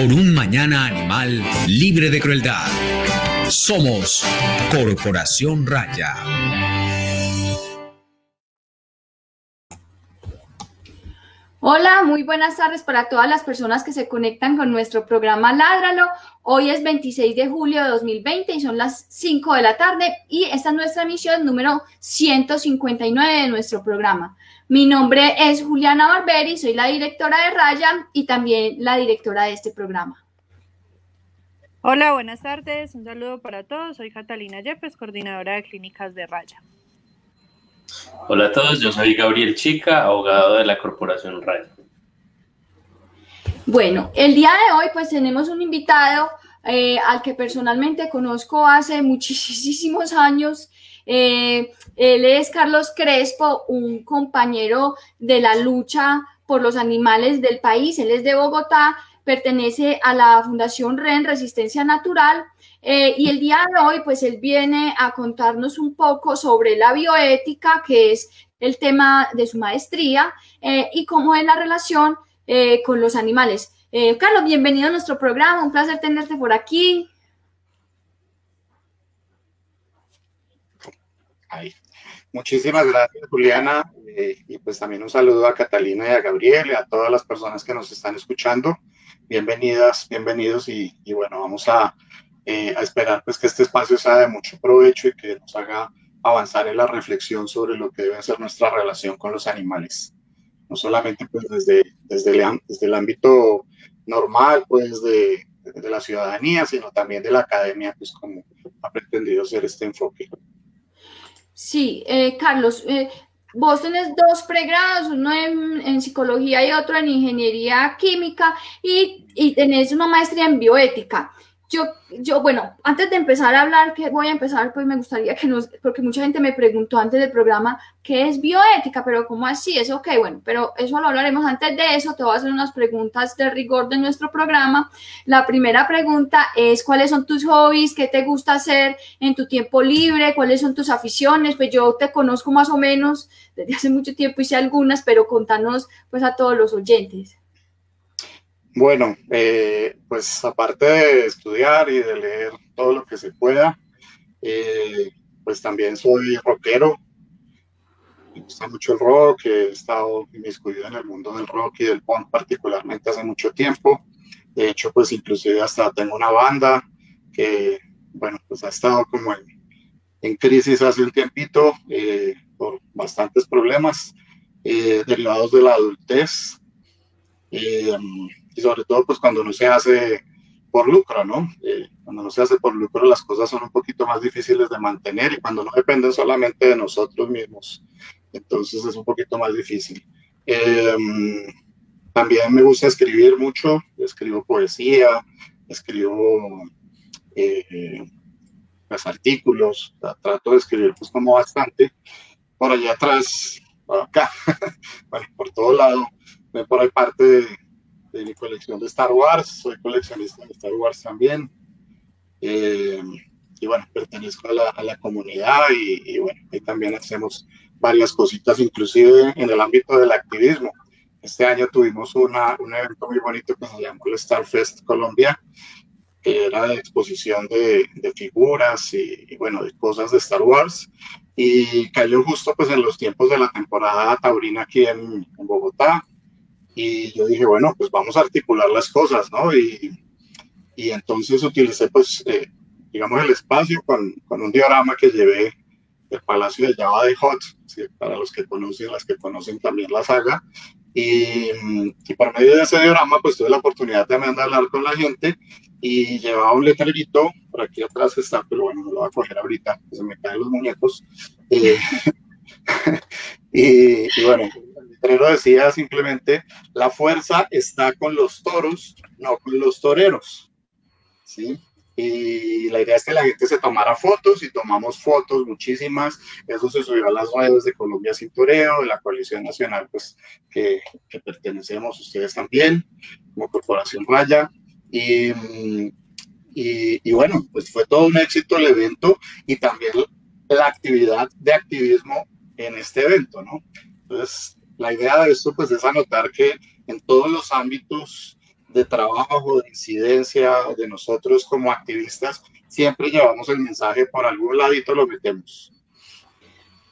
por un mañana animal libre de crueldad. Somos Corporación Raya. Hola, muy buenas tardes para todas las personas que se conectan con nuestro programa Ládralo. Hoy es 26 de julio de 2020 y son las 5 de la tarde y esta es nuestra emisión número 159 de nuestro programa. Mi nombre es Juliana Barberi, soy la directora de Raya y también la directora de este programa. Hola, buenas tardes. Un saludo para todos. Soy Catalina Yepes, coordinadora de clínicas de Raya. Hola a todos, yo soy Gabriel Chica, abogado de la Corporación Raya. Bueno, el día de hoy pues tenemos un invitado eh, al que personalmente conozco hace muchísimos años. Eh, él es Carlos Crespo, un compañero de la lucha por los animales del país. Él es de Bogotá, pertenece a la Fundación REN Resistencia Natural eh, y el día de hoy, pues él viene a contarnos un poco sobre la bioética, que es el tema de su maestría, eh, y cómo es la relación con los animales. Carlos, bienvenido a nuestro programa, un placer tenerte por aquí. Muchísimas gracias, Juliana, y pues también un saludo a Catalina y a Gabriel y a todas las personas que nos están escuchando. Bienvenidas, bienvenidos y bueno, vamos a, eh, a esperar pues que este espacio sea de mucho provecho y que nos haga avanzar en la reflexión sobre lo que debe ser nuestra relación con los animales. No solamente pues desde, desde, el, ámbito normal pues de, de, la ciudadanía, sino también de la academia, pues como ha pretendido ser este enfoque. Sí, eh, Carlos, eh, vos tenés dos pregrados, uno en, psicología y otro en ingeniería química y, y tenés una maestría en bioética. Yo, yo, bueno, antes de empezar a hablar, que voy a empezar, pues me gustaría que nos, porque mucha gente me preguntó antes del programa, ¿qué es bioética? Pero ¿cómo así? Es ok, bueno, pero eso lo hablaremos antes de eso. Te voy a hacer unas preguntas de rigor de nuestro programa. La primera pregunta es, ¿cuáles son tus hobbies? ¿Qué te gusta hacer en tu tiempo libre? ¿Cuáles son tus aficiones? Pues yo te conozco más o menos desde hace mucho tiempo, hice algunas, pero contanos pues a todos los oyentes. Bueno, eh, pues aparte de estudiar y de leer todo lo que se pueda, eh, pues también soy rockero. Me gusta mucho el rock, he estado inmiscuido en el mundo del rock y del punk particularmente hace mucho tiempo. De hecho, pues inclusive hasta tengo una banda que, bueno, pues ha estado como en, crisis hace un tiempito eh, por bastantes problemas derivados de la adultez y sobre todo pues cuando no se hace por lucro, ¿no? Eh, cuando no se hace por lucro las cosas son un poquito más difíciles de mantener y cuando no dependen solamente de nosotros mismos, entonces es un poquito más difícil. Em, también me gusta escribir mucho, escribo poesía, escribo eh, pues, artículos, trato de escribir pues como bastante. Por allá atrás, por acá, bueno, por todo lado, por ahí parte de de mi colección de Star Wars, soy coleccionista de Star Wars también. Eh, y bueno, pertenezco a la, a la comunidad y, bueno, ahí también hacemos varias cositas, inclusive en el ámbito del activismo. Este año tuvimos una, un evento muy bonito que se llamó el Star Fest Colombia, que era de exposición de, de figuras y, y, bueno, de cosas de Star Wars. Y cayó justo pues en los tiempos de la temporada taurina aquí en, en Bogotá. Y yo dije, bueno, pues vamos a articular las cosas, ¿no? Y, y entonces utilicé, pues, eh, digamos, el espacio con, con, un diorama que llevé del Palacio de Java de Hot, para los que conocen, las que conocen también la saga. Y, y, por medio de ese diorama, pues tuve la oportunidad también de hablar con la gente y llevaba un letrerito, por aquí atrás está, pero bueno, no lo voy a coger ahorita, se me caen los muñecos. Eh, y, y, bueno, letrero decía simplemente, la fuerza está con los toros, no con los toreros. ¿Sí? Y la idea es que la gente se tomara fotos y tomamos fotos, muchísimas. Eso se subió a las redes de Colombia Sin Toreo, de la Coalición Nacional, pues que, que pertenecemos ustedes también, como Corporación Raya. Y, y, y, bueno, pues fue todo un éxito el evento y también la actividad de activismo en este evento, ¿no? Entonces, la idea de esto pues es anotar que en todos los ámbitos de trabajo, de incidencia de nosotros como activistas, siempre llevamos el mensaje por algún ladito, lo metemos.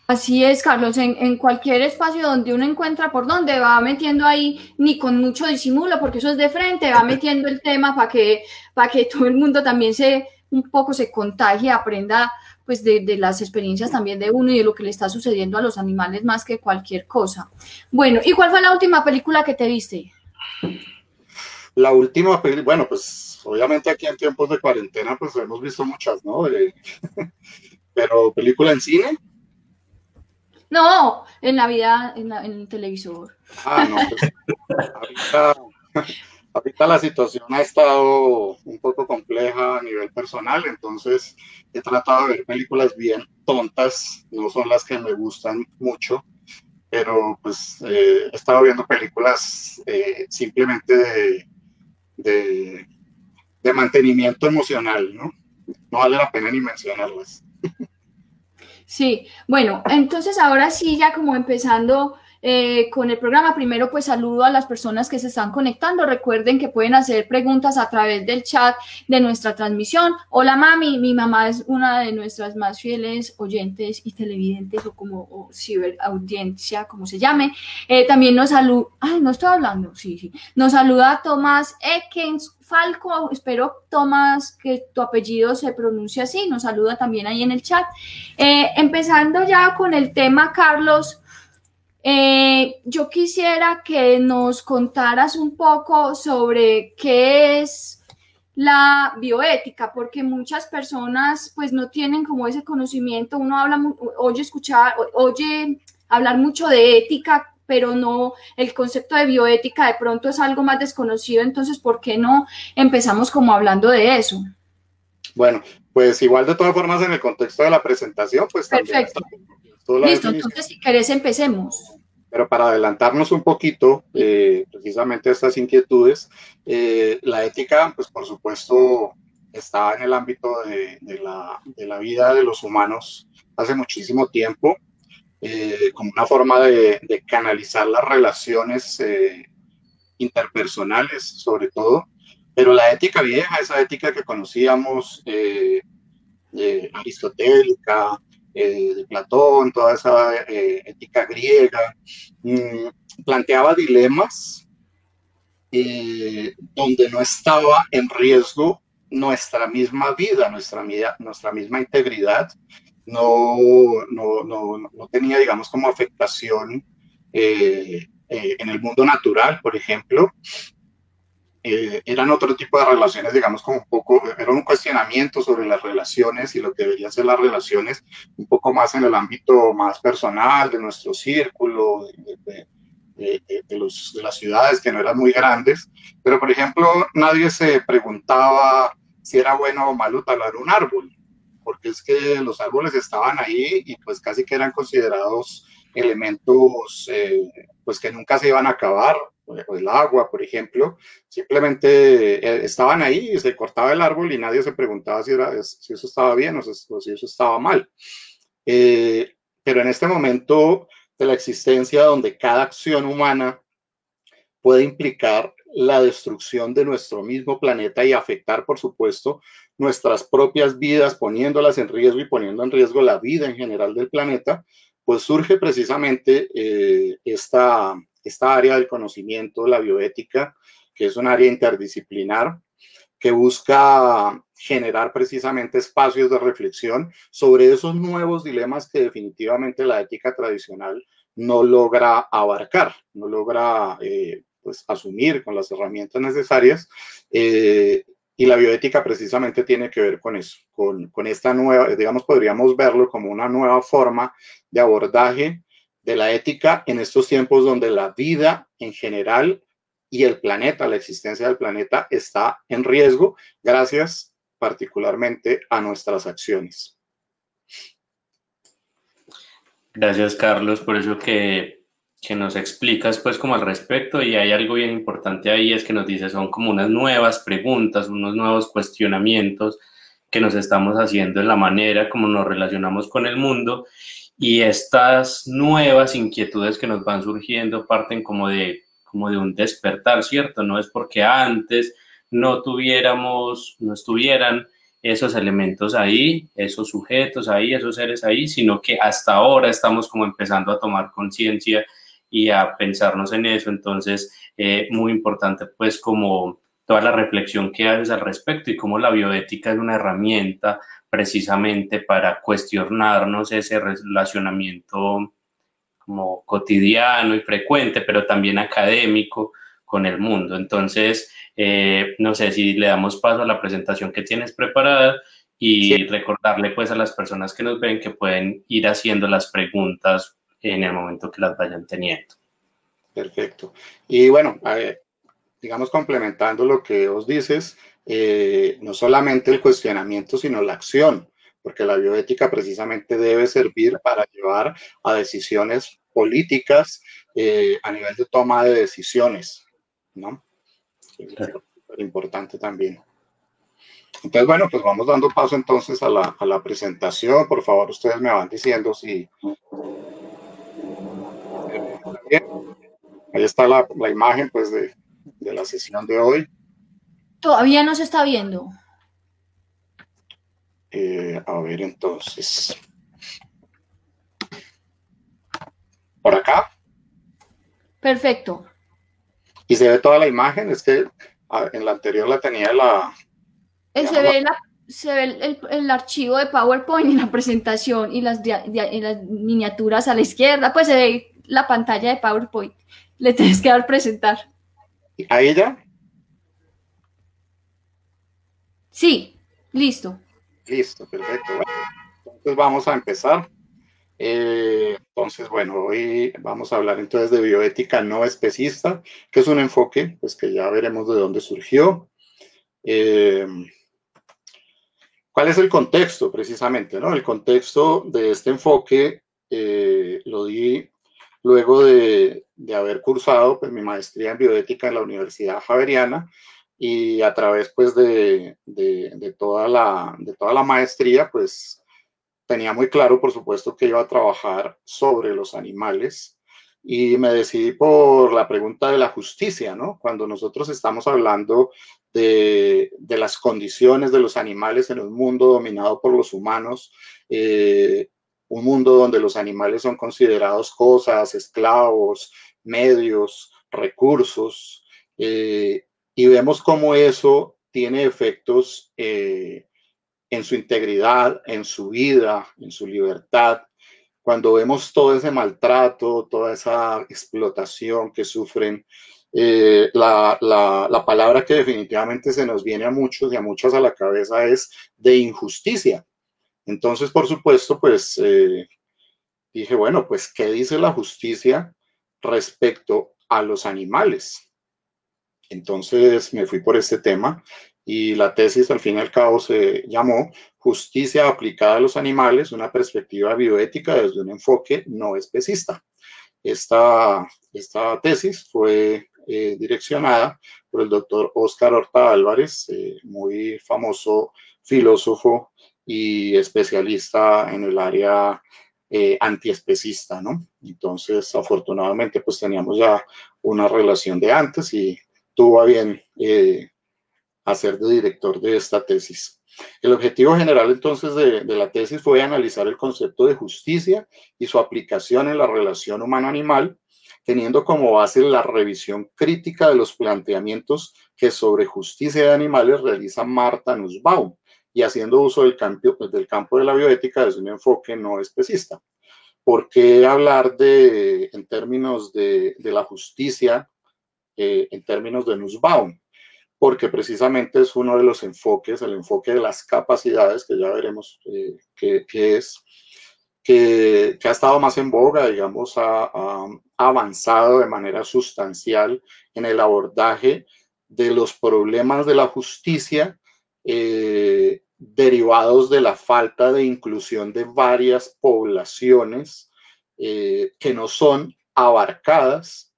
Así es, Carlos, en, cualquier espacio donde uno encuentra por donde va metiendo ahí, ni con mucho disimulo, porque eso es de frente, va metiendo el tema para que, para que todo el mundo también se un poco se contagie, aprenda pues de, de, las experiencias también de uno y de lo que le está sucediendo a los animales más que cualquier cosa. Bueno, ¿y cuál fue la última película que te viste? La última película, bueno, pues obviamente aquí en tiempos de cuarentena pues hemos visto muchas, ¿no? pero película en cine, no, en la vida, en, el televisor. Ah, no, pues, ahorita, la situación ha estado un poco compleja a nivel personal, entonces he tratado de ver películas bien tontas, no son las que me gustan mucho, pero pues eh, he estado viendo películas eh, simplemente de mantenimiento emocional, ¿no? No vale la pena ni mencionarlas. Sí, bueno, entonces ahora sí, ya como empezando eh, con el programa, primero pues saludo a las personas que se están conectando. Recuerden que pueden hacer preguntas a través del chat de nuestra transmisión. Hola mami, mi mamá es una de nuestras más fieles oyentes y televidentes o como ciberaudiencia, como se llame. Eh, también nos saluda, ay, no estoy hablando, sí, sí. Nos saluda Tomás Ekens Falco, espero Tomás que tu apellido se pronuncie así, nos saluda también ahí en el chat. Eh, empezando ya con el tema, Carlos, eh, yo quisiera que nos contaras un poco sobre qué es la bioética, porque muchas personas pues no tienen como ese conocimiento, uno habla, oye escuchar, oye hablar mucho de ética pero no, el concepto de bioética de pronto es algo más desconocido, entonces, ¿por qué no empezamos como hablando de eso? Bueno, pues igual de todas formas en el contexto de la presentación, pues Perfecto. Listo, entonces si querés empecemos. Pero para adelantarnos un poquito, eh, precisamente a estas inquietudes, eh, la ética, pues por supuesto, está en el ámbito de, la, de la vida de los humanos hace muchísimo tiempo eh, como una forma de, canalizar las relaciones eh, interpersonales, sobre todo, pero la ética vieja, esa ética que conocíamos eh, de Platón, toda esa ética griega, mm, planteaba dilemas donde no estaba en riesgo nuestra misma vida, nuestra, nuestra misma integridad, no, no, no, no tenía, digamos, como afectación eh, eh, en el mundo natural, por ejemplo. Eh, eran otro tipo de relaciones, digamos, como un poco, era un cuestionamiento sobre las relaciones y lo que deberían ser las relaciones, un poco más en el ámbito más personal, de nuestro círculo, de, de, los, de las ciudades que no eran muy grandes. Pero, por ejemplo, nadie se preguntaba si era bueno o malo talar un árbol porque es que los árboles estaban ahí y pues casi que eran considerados elementos pues, pues que nunca se iban a acabar, el agua, por ejemplo, simplemente eh, estaban ahí y se cortaba el árbol y nadie se preguntaba si, era, si eso estaba bien o si eso estaba mal. Eh, pero en este momento de la existencia donde cada acción humana puede implicar la destrucción de nuestro mismo planeta y afectar, por supuesto, nuestras propias vidas, poniéndolas en riesgo y poniendo en riesgo la vida en general del planeta, pues surge precisamente eh, esta, esta área del conocimiento, la bioética, que es un área interdisciplinar que busca generar precisamente espacios de reflexión sobre esos nuevos dilemas que definitivamente la ética tradicional no logra abarcar, no logra eh, pues, asumir con las herramientas necesarias. Eh, y la bioética precisamente tiene que ver con eso, con, con esta nueva, digamos, podríamos verlo como una nueva forma de abordaje de la ética en estos tiempos donde la vida en general y el planeta, la existencia del planeta está en riesgo gracias particularmente a nuestras acciones. Gracias, Carlos, por eso que que nos explicas pues como al respecto y hay algo bien importante ahí es que nos dice son como unas nuevas preguntas, unos nuevos cuestionamientos que nos estamos haciendo en la manera como nos relacionamos con el mundo y estas nuevas inquietudes que nos van surgiendo parten como de como de un despertar, ¿cierto? No es porque antes no tuviéramos, no estuvieran esos elementos ahí, esos sujetos ahí, esos seres ahí, sino que hasta ahora estamos como empezando a tomar conciencia y a pensarnos en eso. Entonces, eh, muy importante pues como toda la reflexión que haces al respecto y cómo la bioética es una herramienta precisamente para cuestionarnos ese relacionamiento como cotidiano y frecuente, pero también académico con el mundo. Entonces, eh, no sé si le damos paso a la presentación que tienes preparada y recordarle pues a las personas que nos ven que pueden ir haciendo las preguntas en el momento que las vayan teniendo. Perfecto. Y bueno, digamos complementando lo que os dices, eh, no solamente el cuestionamiento, sino la acción, porque la bioética precisamente debe servir para llevar a decisiones políticas eh, a nivel de toma de decisiones, ¿no? Es importante también. Entonces, bueno, pues vamos dando paso entonces a la, a la presentación. Por favor, ustedes me van diciendo si... Ahí está la, la imagen, pues, de, de la sesión de hoy. Todavía no se está viendo. Eh, a ver, entonces. ¿Por acá? Perfecto. ¿Y se ve toda la imagen? Es que en la anterior la tenía la... Eh, se, ve se ve el, el, archivo de PowerPoint y la presentación y las, y las miniaturas a la izquierda, pues se ve la pantalla de PowerPoint. Le tienes que dar presentar. ¿A ella? Sí, listo. Listo, perfecto. entonces vamos a empezar. Eh, entonces, bueno, hoy vamos a hablar entonces de bioética no especista, que es un enfoque, pues que ya veremos de dónde surgió. Eh, ¿Cuál es el contexto precisamente? ¿no? El contexto de este enfoque eh, lo di luego de, haber cursado pues, mi maestría en bioética en la Universidad Javeriana y a través pues de, toda la, de toda la maestría pues tenía muy claro, por supuesto, que iba a trabajar sobre los animales y me decidí por la pregunta de la justicia, ¿no? Cuando nosotros estamos hablando de, de las condiciones de los animales en un mundo dominado por los humanos, eh, un mundo donde los animales son considerados cosas, esclavos, medios, recursos, eh, y vemos cómo eso tiene efectos eh, en su integridad, en su vida, en su libertad. Cuando vemos todo ese maltrato, toda esa explotación que sufren, eh, la, la, la, palabra que definitivamente se nos viene a muchos y a muchas a la cabeza es de injusticia. Entonces, por supuesto, pues eh, dije, bueno, pues, ¿qué dice la justicia respecto a los animales? Entonces me fui por este tema y la tesis al fin y al cabo se llamó Justicia aplicada a los animales, una perspectiva bioética desde un enfoque no especista. Esta, esta tesis fue eh, direccionada por el doctor Oscar Horta Álvarez, eh, muy famoso filósofo y especialista en el área eh, antiespecista, ¿no? Entonces, afortunadamente, pues teníamos ya una relación de antes y tuvo a bien eh, hacer de director de esta tesis. El objetivo general entonces de, de, la tesis fue analizar el concepto de justicia y su aplicación en la relación humano-animal, teniendo como base la revisión crítica de los planteamientos que sobre justicia de animales realiza Marta Nussbaum, y haciendo uso del campo, del campo de la bioética desde un enfoque no especista. ¿Por qué hablar de, en términos de, de la justicia, eh, en términos de Nussbaum? Porque precisamente es uno de los enfoques, el enfoque de las capacidades, que ya veremos eh, qué, qué es, que, que, ha estado más en boga, digamos, ha, ha, avanzado de manera sustancial en el abordaje de los problemas de la justicia eh, derivados de la falta de inclusión de varias poblaciones eh, que no son abarcadas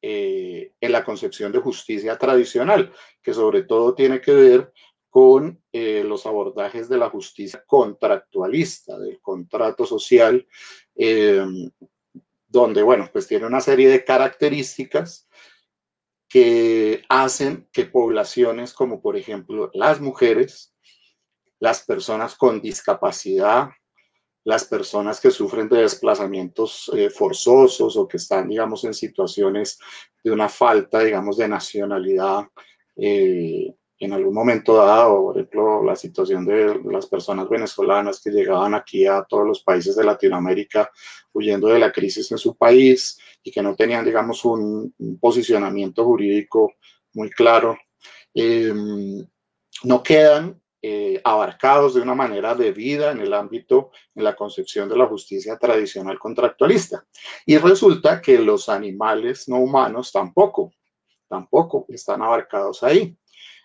eh, en la concepción de justicia tradicional, que sobre todo tiene que ver con los abordajes de la justicia contractualista, del contrato social, donde, bueno, pues tiene una serie de características que hacen que poblaciones como por ejemplo las mujeres, las personas con discapacidad, las personas que sufren de desplazamientos eh, forzosos o que están, digamos, en situaciones de una falta, digamos, de nacionalidad eh, en algún momento dado, por ejemplo, la situación de las personas venezolanas que llegaban aquí a todos los países de Latinoamérica huyendo de la crisis en su país y que no tenían, digamos, un, posicionamiento jurídico muy claro, em, no quedan eh, abarcados de una manera debida en el ámbito, en la concepción de la justicia tradicional contractualista. Y resulta que los animales no humanos tampoco, tampoco están abarcados ahí.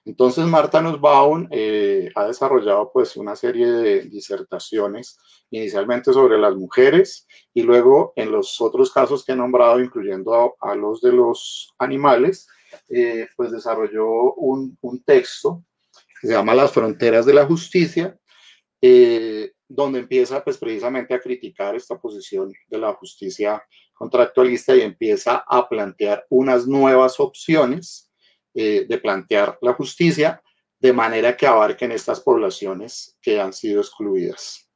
Entonces, Marta Nussbaum eh, ha desarrollado pues una serie de disertaciones, inicialmente sobre las mujeres y luego en los otros casos que he nombrado, incluyendo a, los de los animales, eh, pues desarrolló un, texto que se llama Las fronteras de la justicia, eh, donde empieza pues precisamente a criticar esta posición de la justicia contractualista y empieza a plantear unas nuevas opciones eh, de plantear la justicia de manera que abarquen estas poblaciones que han sido excluidas.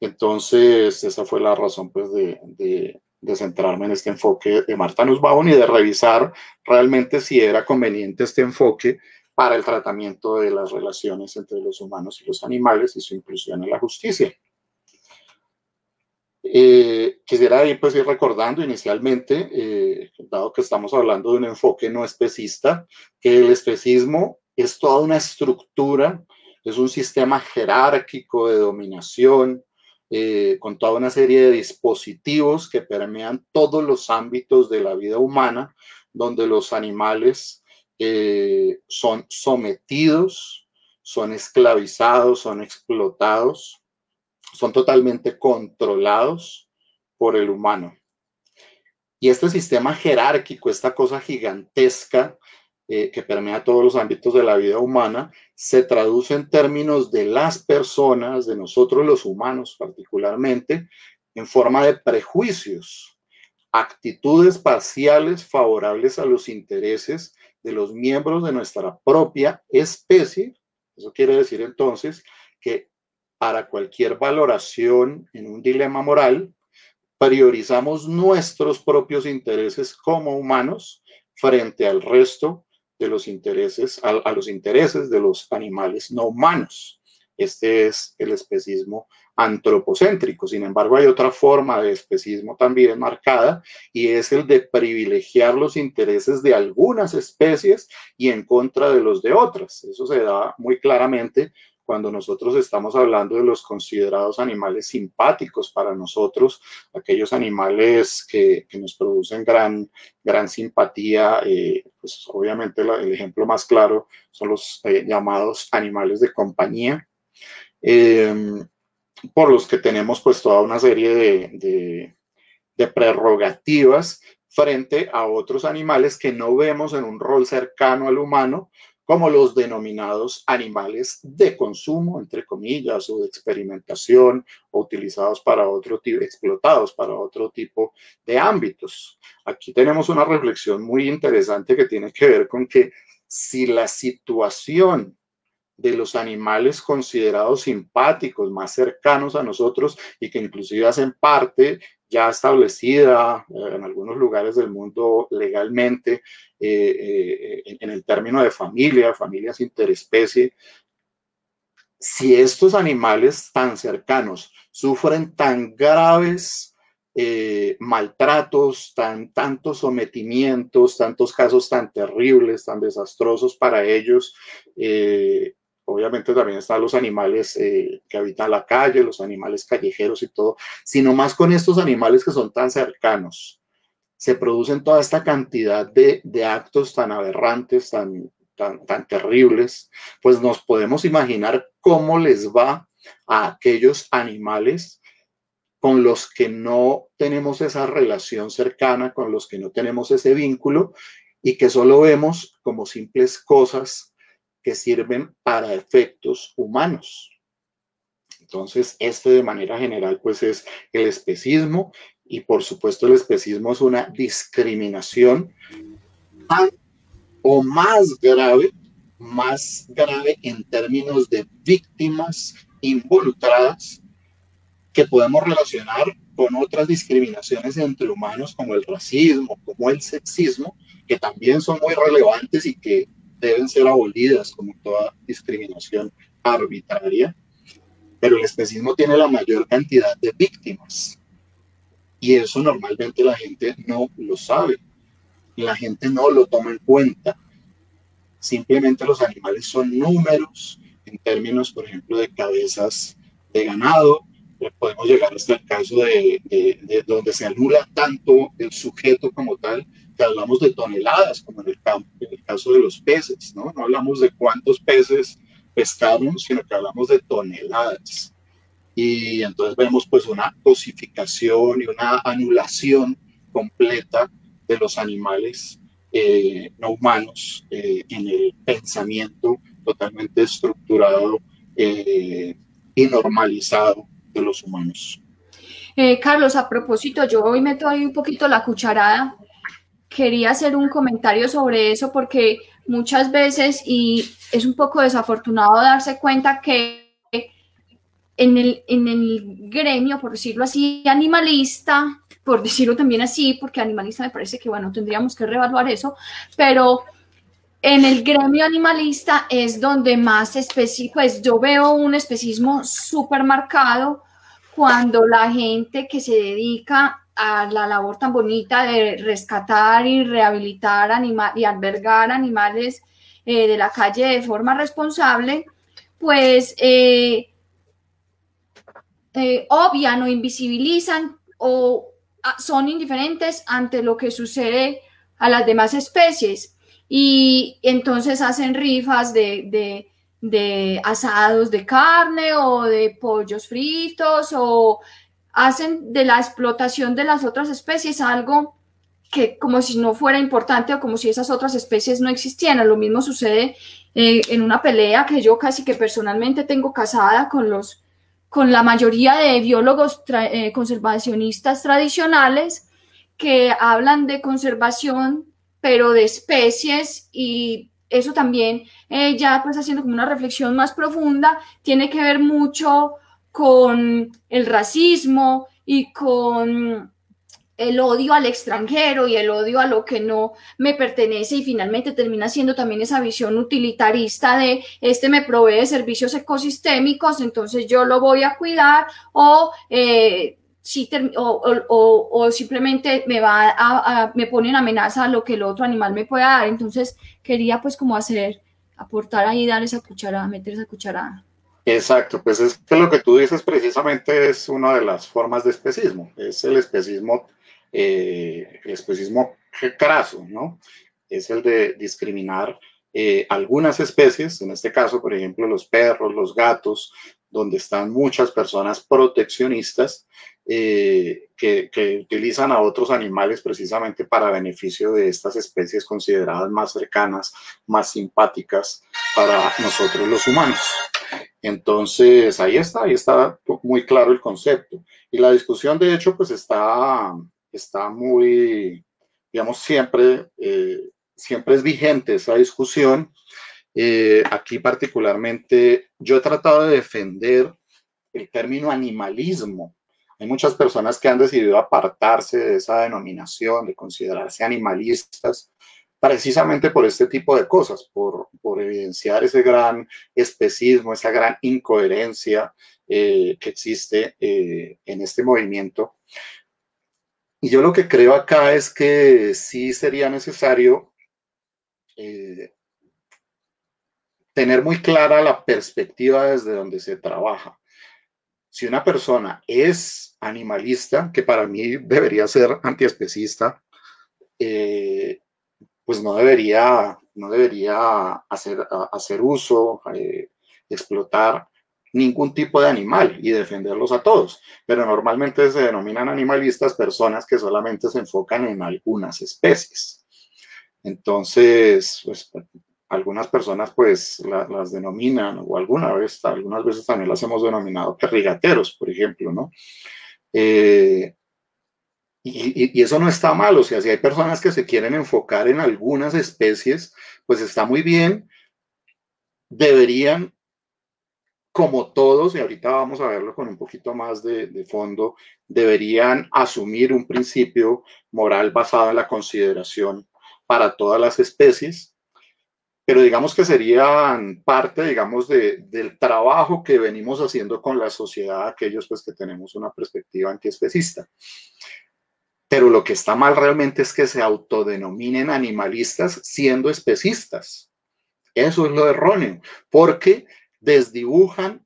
Entonces, esa fue la razón pues, de, centrarme en este enfoque de Marta Nussbaum y de revisar realmente si era conveniente este enfoque para el tratamiento de las relaciones entre los humanos y los animales y su inclusión en la justicia. Eh, quisiera ir, pues, ir recordando inicialmente, eh, dado que estamos hablando de un enfoque no especista, que el especismo es toda una estructura, es un sistema jerárquico de dominación, eh, con toda una serie de dispositivos que permean todos los ámbitos de la vida humana, donde los animales son sometidos, son esclavizados, son explotados, son totalmente controlados por el humano. Y este sistema jerárquico, esta cosa gigantesca eh, que permea todos los ámbitos de la vida humana, se traduce en términos de las personas, de nosotros los humanos particularmente, en forma de prejuicios, actitudes parciales favorables a los intereses de los miembros de nuestra propia especie. Eso quiere decir entonces que para cualquier valoración en un dilema moral, priorizamos nuestros propios intereses como humanos frente al resto de los intereses, a, los intereses de los animales no humanos. Este es el especismo antropocéntrico. Sin embargo, hay otra forma de especismo también marcada y es el de privilegiar los intereses de algunas especies y en contra de los de otras. Eso se da muy claramente cuando nosotros estamos hablando de los considerados animales simpáticos para nosotros, aquellos animales que, nos producen gran, gran simpatía, eh, pues obviamente el ejemplo más claro son los eh, llamados animales de compañía, em, por los que tenemos pues toda una serie de, de prerrogativas frente a otros animales que no vemos en un rol cercano al humano, como los denominados animales de consumo, entre comillas, o de experimentación, o utilizados para otro tipo, explotados para otro tipo de ámbitos. Aquí tenemos una reflexión muy interesante que tiene que ver con que si la situación de los animales considerados simpáticos, más cercanos a nosotros y que inclusive hacen parte ya establecida eh, en algunos lugares del mundo legalmente eh, eh, en el término de familia, familias interespecie, si estos animales tan cercanos sufren tan graves maltratos, tan, tantos sometimientos, tantos casos tan terribles, tan desastrosos para ellos, obviamente también están los animales eh, que habitan la calle, los animales callejeros y todo, sino más con estos animales que son tan cercanos. Se producen toda esta cantidad de, actos tan aberrantes, tan, tan, tan terribles, pues nos podemos imaginar cómo les va a aquellos animales con los que no tenemos esa relación cercana, con los que no tenemos ese vínculo y que solo vemos como simples cosas que sirven para efectos humanos. Entonces, este de manera general, pues es el especismo y por supuesto el especismo es una discriminación o más grave, más grave en términos de víctimas involucradas que podemos relacionar con otras discriminaciones entre humanos como el racismo, como el sexismo, que también son muy relevantes y que deben ser abolidas como toda discriminación arbitraria. Pero el especismo tiene la mayor cantidad de víctimas y eso normalmente la gente no lo sabe, la gente no lo toma en cuenta. Simplemente los animales son números en términos, por ejemplo, de cabezas de ganado, podemos llegar hasta el caso de, de, donde se anula tanto el sujeto como tal, que hablamos de toneladas, como en el, en el caso de los peces, ¿no? No hablamos de cuántos peces pescaron, sino que hablamos de toneladas. Y entonces vemos pues una cosificación y una anulación completa de los animales eh, no humanos eh, en el pensamiento totalmente estructurado eh, y normalizado de los humanos. Eh, Carlos, a propósito, yo hoy meto ahí un poquito la cucharada. Quería hacer un comentario sobre eso porque muchas veces, y es un poco desafortunado darse cuenta que en el, en el gremio, por decirlo así, animalista, por decirlo también así, porque animalista me parece que, bueno, tendríamos que reevaluar eso, pero en el gremio animalista es donde más específico, pues yo veo un especismo súper marcado cuando la gente que se dedica a la labor tan bonita de rescatar y rehabilitar animales y albergar animales eh, de la calle de forma responsable, pues eh, eh, obvian o invisibilizan o ah, son indiferentes ante lo que sucede a las demás especies y entonces hacen rifas de, asados de carne o de pollos fritos o hacen de la explotación de las otras especies algo que como si no fuera importante o como si esas otras especies no existieran. Lo mismo sucede eh, en una pelea que yo casi que personalmente tengo casada con los con la mayoría de biólogos eh, conservacionistas tradicionales que hablan de conservación pero de especies y eso también, eh, ya pues haciendo como una reflexión más profunda, tiene que ver mucho con el racismo y con el odio al extranjero y el odio a lo que no me pertenece y finalmente termina siendo también esa visión utilitarista de este me provee servicios ecosistémicos, entonces yo lo voy a cuidar o eh, o, simplemente me va a, me pone en amenaza a lo que el otro animal me pueda dar. Entonces quería pues como hacer, aportar ahí, dar esa cucharada, meter esa cucharada. Exacto, pues es que lo que tú dices precisamente es una de las formas de especismo, es el especismo, eh, el especismo craso, ¿no? Es el de discriminar eh, algunas especies, en este caso, por ejemplo, los perros, los gatos, donde están muchas personas proteccionistas eh, que, utilizan a otros animales precisamente para beneficio de estas especies consideradas más cercanas, más simpáticas para nosotros los humanos. Entonces, ahí está, ahí está muy claro el concepto. Y la discusión, de hecho, pues está, está muy, digamos, siempre, eh, siempre es vigente esa discusión. Eh, aquí particularmente, yo he tratado de defender el término animalismo hay muchas personas que han decidido apartarse de esa denominación, de considerarse animalistas, precisamente por este tipo de cosas, por, evidenciar ese gran especismo, esa gran incoherencia eh, que existe eh, en este movimiento. Y yo lo que creo acá es que sí sería necesario eh, tener muy clara la perspectiva desde donde se trabaja. Si una persona es animalista, que para mí debería ser antiespecista, eh, pues no debería, no debería hacer, hacer uso, eh, explotar ningún tipo de animal y defenderlos a todos. Pero normalmente se denominan animalistas personas que solamente se enfocan en algunas especies. Entonces, pues, algunas personas pues las denominan, o alguna vez, algunas veces también las hemos denominado perrigateros, por ejemplo, ¿no? Eh, y, eso no está mal, o sea, si hay personas que se quieren enfocar en algunas especies, pues está muy bien. Deberían, como todos, y ahorita vamos a verlo con un poquito más de, de fondo, deberían asumir un principio moral basado en la consideración para todas las especies pero digamos que serían parte, digamos, de, del trabajo que venimos haciendo con la sociedad, aquellos pues que tenemos una perspectiva antiespecista. Pero lo que está mal realmente es que se autodenominen animalistas siendo especistas. Eso es lo erróneo, porque desdibujan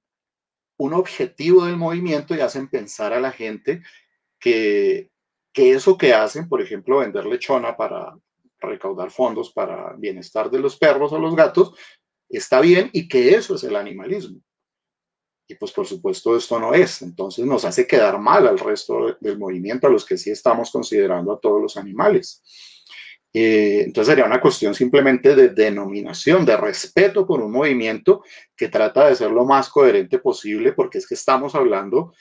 un objetivo del movimiento y hacen pensar a la gente que, que eso que hacen, por ejemplo, vender lechona para, recaudar fondos para bienestar de los perros o los gatos, está bien y que eso es el animalismo. Y pues por supuesto esto no es. Entonces nos hace quedar mal al resto del movimiento, a los que sí estamos considerando a todos los animales. Eh, entonces sería una cuestión simplemente de denominación, de respeto por un movimiento que trata de ser lo más coherente posible, porque es que estamos hablando,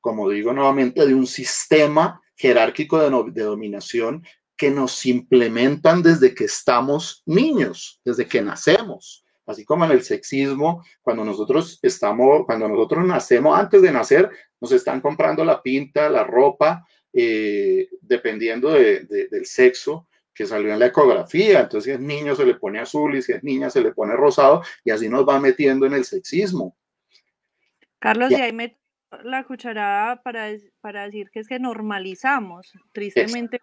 como digo nuevamente, de un sistema jerárquico de, de dominación que nos implementan desde que estamos niños, desde que nacemos. Así como en el sexismo, cuando nosotros estamos, cuando nosotros nacemos, antes de nacer, nos están comprando la pinta, la ropa, eh, dependiendo del sexo que salió en la ecografía. Entonces, si es niño se le pone azul y si es niña se le pone rosado y así nos va metiendo en el sexismo. Carlos, y ahí me la cucharada para, para decir que es que normalizamos, tristemente,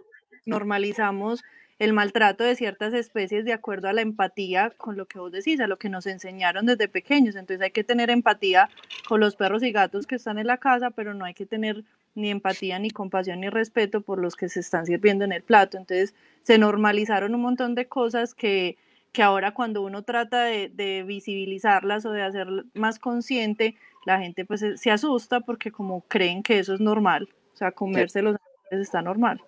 normalizamos el maltrato de ciertas especies de acuerdo a la empatía con lo que vos decís, a lo que nos enseñaron desde pequeños. Entonces hay que tener empatía con los perros y gatos que están en la casa, pero no hay que tener ni empatía, ni compasión, ni respeto por los que se están sirviendo en el plato. Entonces se normalizaron un montón de cosas que, que ahora cuando uno trata de, de visibilizarlas o de hacer más consciente, la gente pues se asusta porque como creen que eso es normal, o sea, comerse los animales está normal.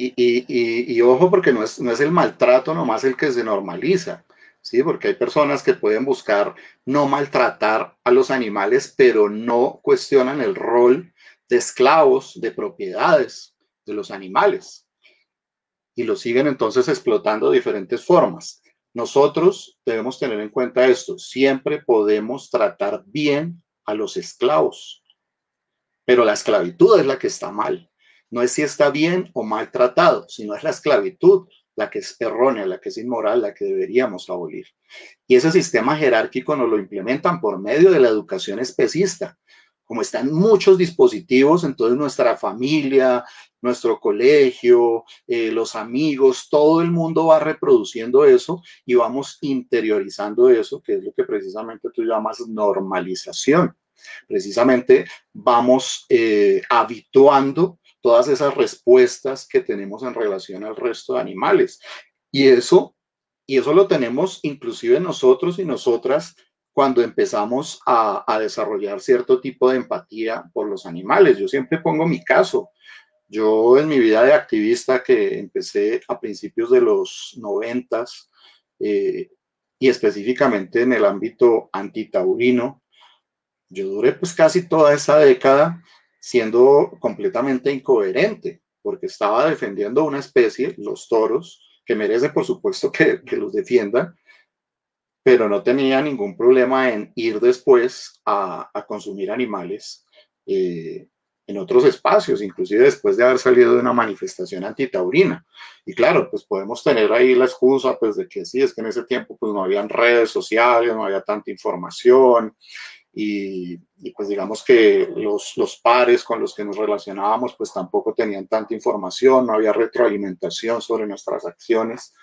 Y, ojo, porque no es, el maltrato nomás el que se normaliza, ¿sí? Porque hay personas que pueden buscar no maltratar a los animales, pero no cuestionan el rol de esclavos, de propiedades de los animales. Y lo siguen entonces explotando de diferentes formas. Nosotros debemos tener en cuenta esto. Siempre podemos tratar bien a los esclavos, pero la esclavitud es la que está mal no es si está bien o mal tratado, sino es la esclavitud la que es errónea, la que es inmoral, la que deberíamos abolir. Y ese sistema jerárquico nos lo implementan por medio de la educación especista. Como están muchos dispositivos, entonces nuestra familia, nuestro colegio, eh, los amigos, todo el mundo va reproduciendo eso y vamos interiorizando eso, que es lo que precisamente tú llamas normalización. Precisamente vamos eh, habituando todas esas respuestas que tenemos en relación al resto de animales. Y eso, y eso lo tenemos inclusive nosotros y nosotras cuando empezamos a, desarrollar cierto tipo de empatía por los animales. Yo siempre pongo mi caso. Yo en mi vida de activista que empecé a principios de los noventas eh, y específicamente en el ámbito antitaurino, yo duré pues casi toda esa década siendo completamente incoherente, porque estaba defendiendo una especie, los toros, que merece por supuesto que, los defiendan, pero no tenía ningún problema en ir después a, consumir animales eh, en otros espacios, inclusive después de haber salido de una manifestación antitaurina. Y claro, pues podemos tener ahí la excusa, pues de que sí, es que en ese tiempo pues no habían redes sociales, no había tanta información, y, pues digamos que los, los, pares con los que nos relacionábamos pues tampoco tenían tanta información, no había retroalimentación sobre nuestras acciones.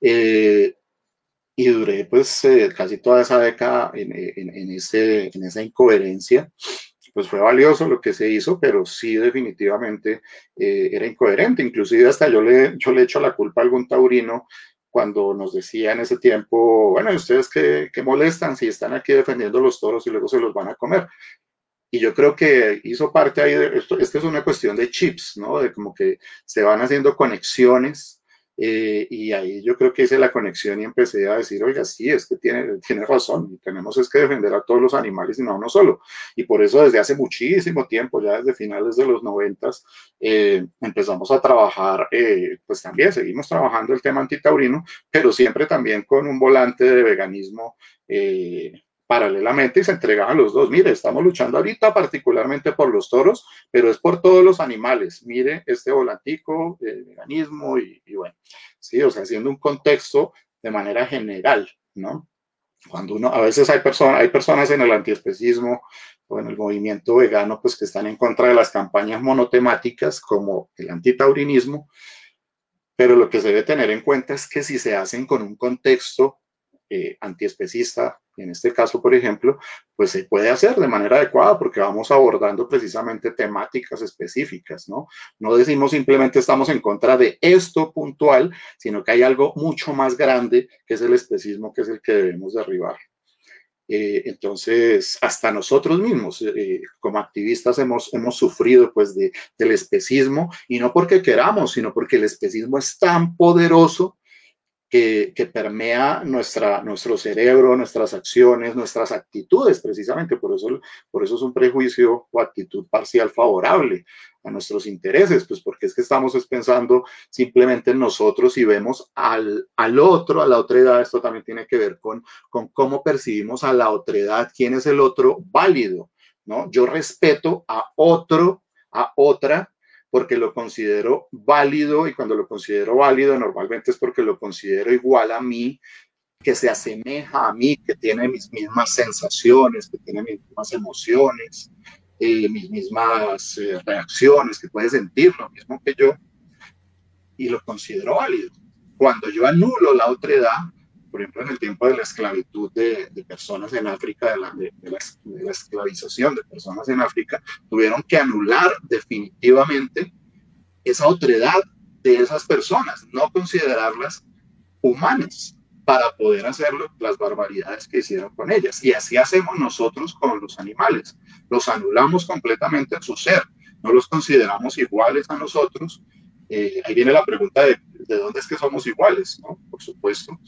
Eh, y duré pues eh, casi toda esa década en, en, en, ese, en esa incoherencia. Pues fue valioso lo que se hizo, pero sí definitivamente eh, era incoherente. Inclusive hasta yo le, yo le echo la culpa a algún taurino cuando nos decía en ese tiempo, bueno, ¿ustedes qué, molestan si están aquí defendiendo los toros y luego se los van a comer? Y yo creo que hizo parte ahí de esto, esto es una cuestión de chips, ¿no? De como que se van haciendo conexiones Eh, y ahí yo creo que hice la conexión y empecé a decir, oiga, sí, es que tiene, tiene razón, tenemos es que defender a todos los animales y no a uno solo. Y por eso desde hace muchísimo tiempo, ya desde finales de los noventas, eh, empezamos a trabajar, eh, pues también seguimos trabajando el tema antitaurino, pero siempre también con un volante de veganismo paralelamente y se entregaban los dos. Mire, estamos luchando ahorita particularmente por los toros, pero es por todos los animales. Mire este volantico, el veganismo y, bueno, sí, o sea, haciendo un contexto de manera general, ¿no? Cuando uno, a veces hay, personas hay personas en el antiespecismo o en el movimiento vegano, pues que están en contra de las campañas monotemáticas como el antitaurinismo, pero lo que se debe tener en cuenta es que si se hacen con un contexto eh, antiespecista en este caso, por ejemplo, pues se puede hacer de manera adecuada porque vamos abordando precisamente temáticas específicas, ¿no? No decimos simplemente estamos en contra de esto puntual, sino que hay algo mucho más grande que es el especismo, que es el que debemos derribar. Eh, entonces, hasta nosotros mismos, eh, como activistas, hemos, hemos sufrido pues de, del especismo y no porque queramos, sino porque el especismo es tan poderoso que, permea nuestra, nuestro cerebro, nuestras acciones, nuestras actitudes, precisamente. Por eso, por eso es un prejuicio o actitud parcial favorable a nuestros intereses, pues porque es que estamos pensando simplemente en nosotros y vemos al, al otro, a la otra edad, esto también tiene que ver con, con cómo percibimos a la otra edad, quién es el otro válido, ¿no? Yo respeto a otro, a otra, porque lo considero válido y cuando lo considero válido normalmente es porque lo considero igual a mí, que se asemeja a mí, que tiene mis mismas sensaciones, que tiene mis mismas emociones, eh, mis mismas eh, reacciones, que puede sentir lo mismo que yo y lo considero válido. Cuando yo anulo la otra edad, por ejemplo, en el tiempo de la esclavitud de, personas en África, de la, de, la, esclavización de personas en África, tuvieron que anular definitivamente esa otredad de esas personas, no considerarlas humanas para poder hacer las barbaridades que hicieron con ellas. Y así hacemos nosotros con los animales. Los anulamos completamente en su ser, no los consideramos iguales a nosotros. Eh, ahí viene la pregunta de, de dónde es que somos iguales, ¿no? Por supuesto.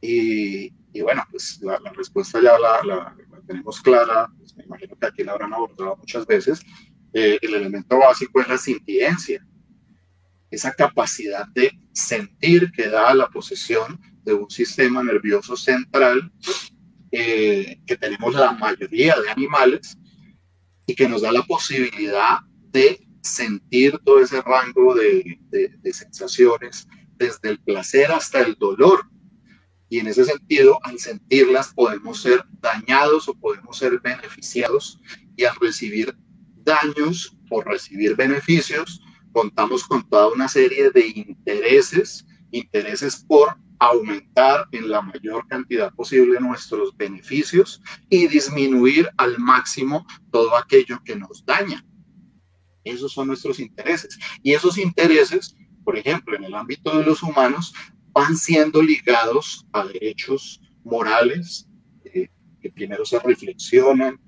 Y, bueno, pues la, respuesta ya la, tenemos clara, pues me imagino que aquí la habrán abordado muchas veces. Eh, el elemento básico es la sintiencia, esa capacidad de sentir que da la posesión de un sistema nervioso central eh, que tenemos la mayoría de animales y que nos da la posibilidad de sentir todo ese rango de, de sensaciones, desde el placer hasta el dolor, y en ese sentido, al sentirlas, podemos ser dañados o podemos ser beneficiados. Y al recibir daños o recibir beneficios, contamos con toda una serie de intereses, intereses por aumentar en la mayor cantidad posible nuestros beneficios y disminuir al máximo todo aquello que nos daña. Esos son nuestros intereses. Y esos intereses, por ejemplo, en el ámbito de los humanos, van siendo ligados a derechos morales eh, que primero se reflexionan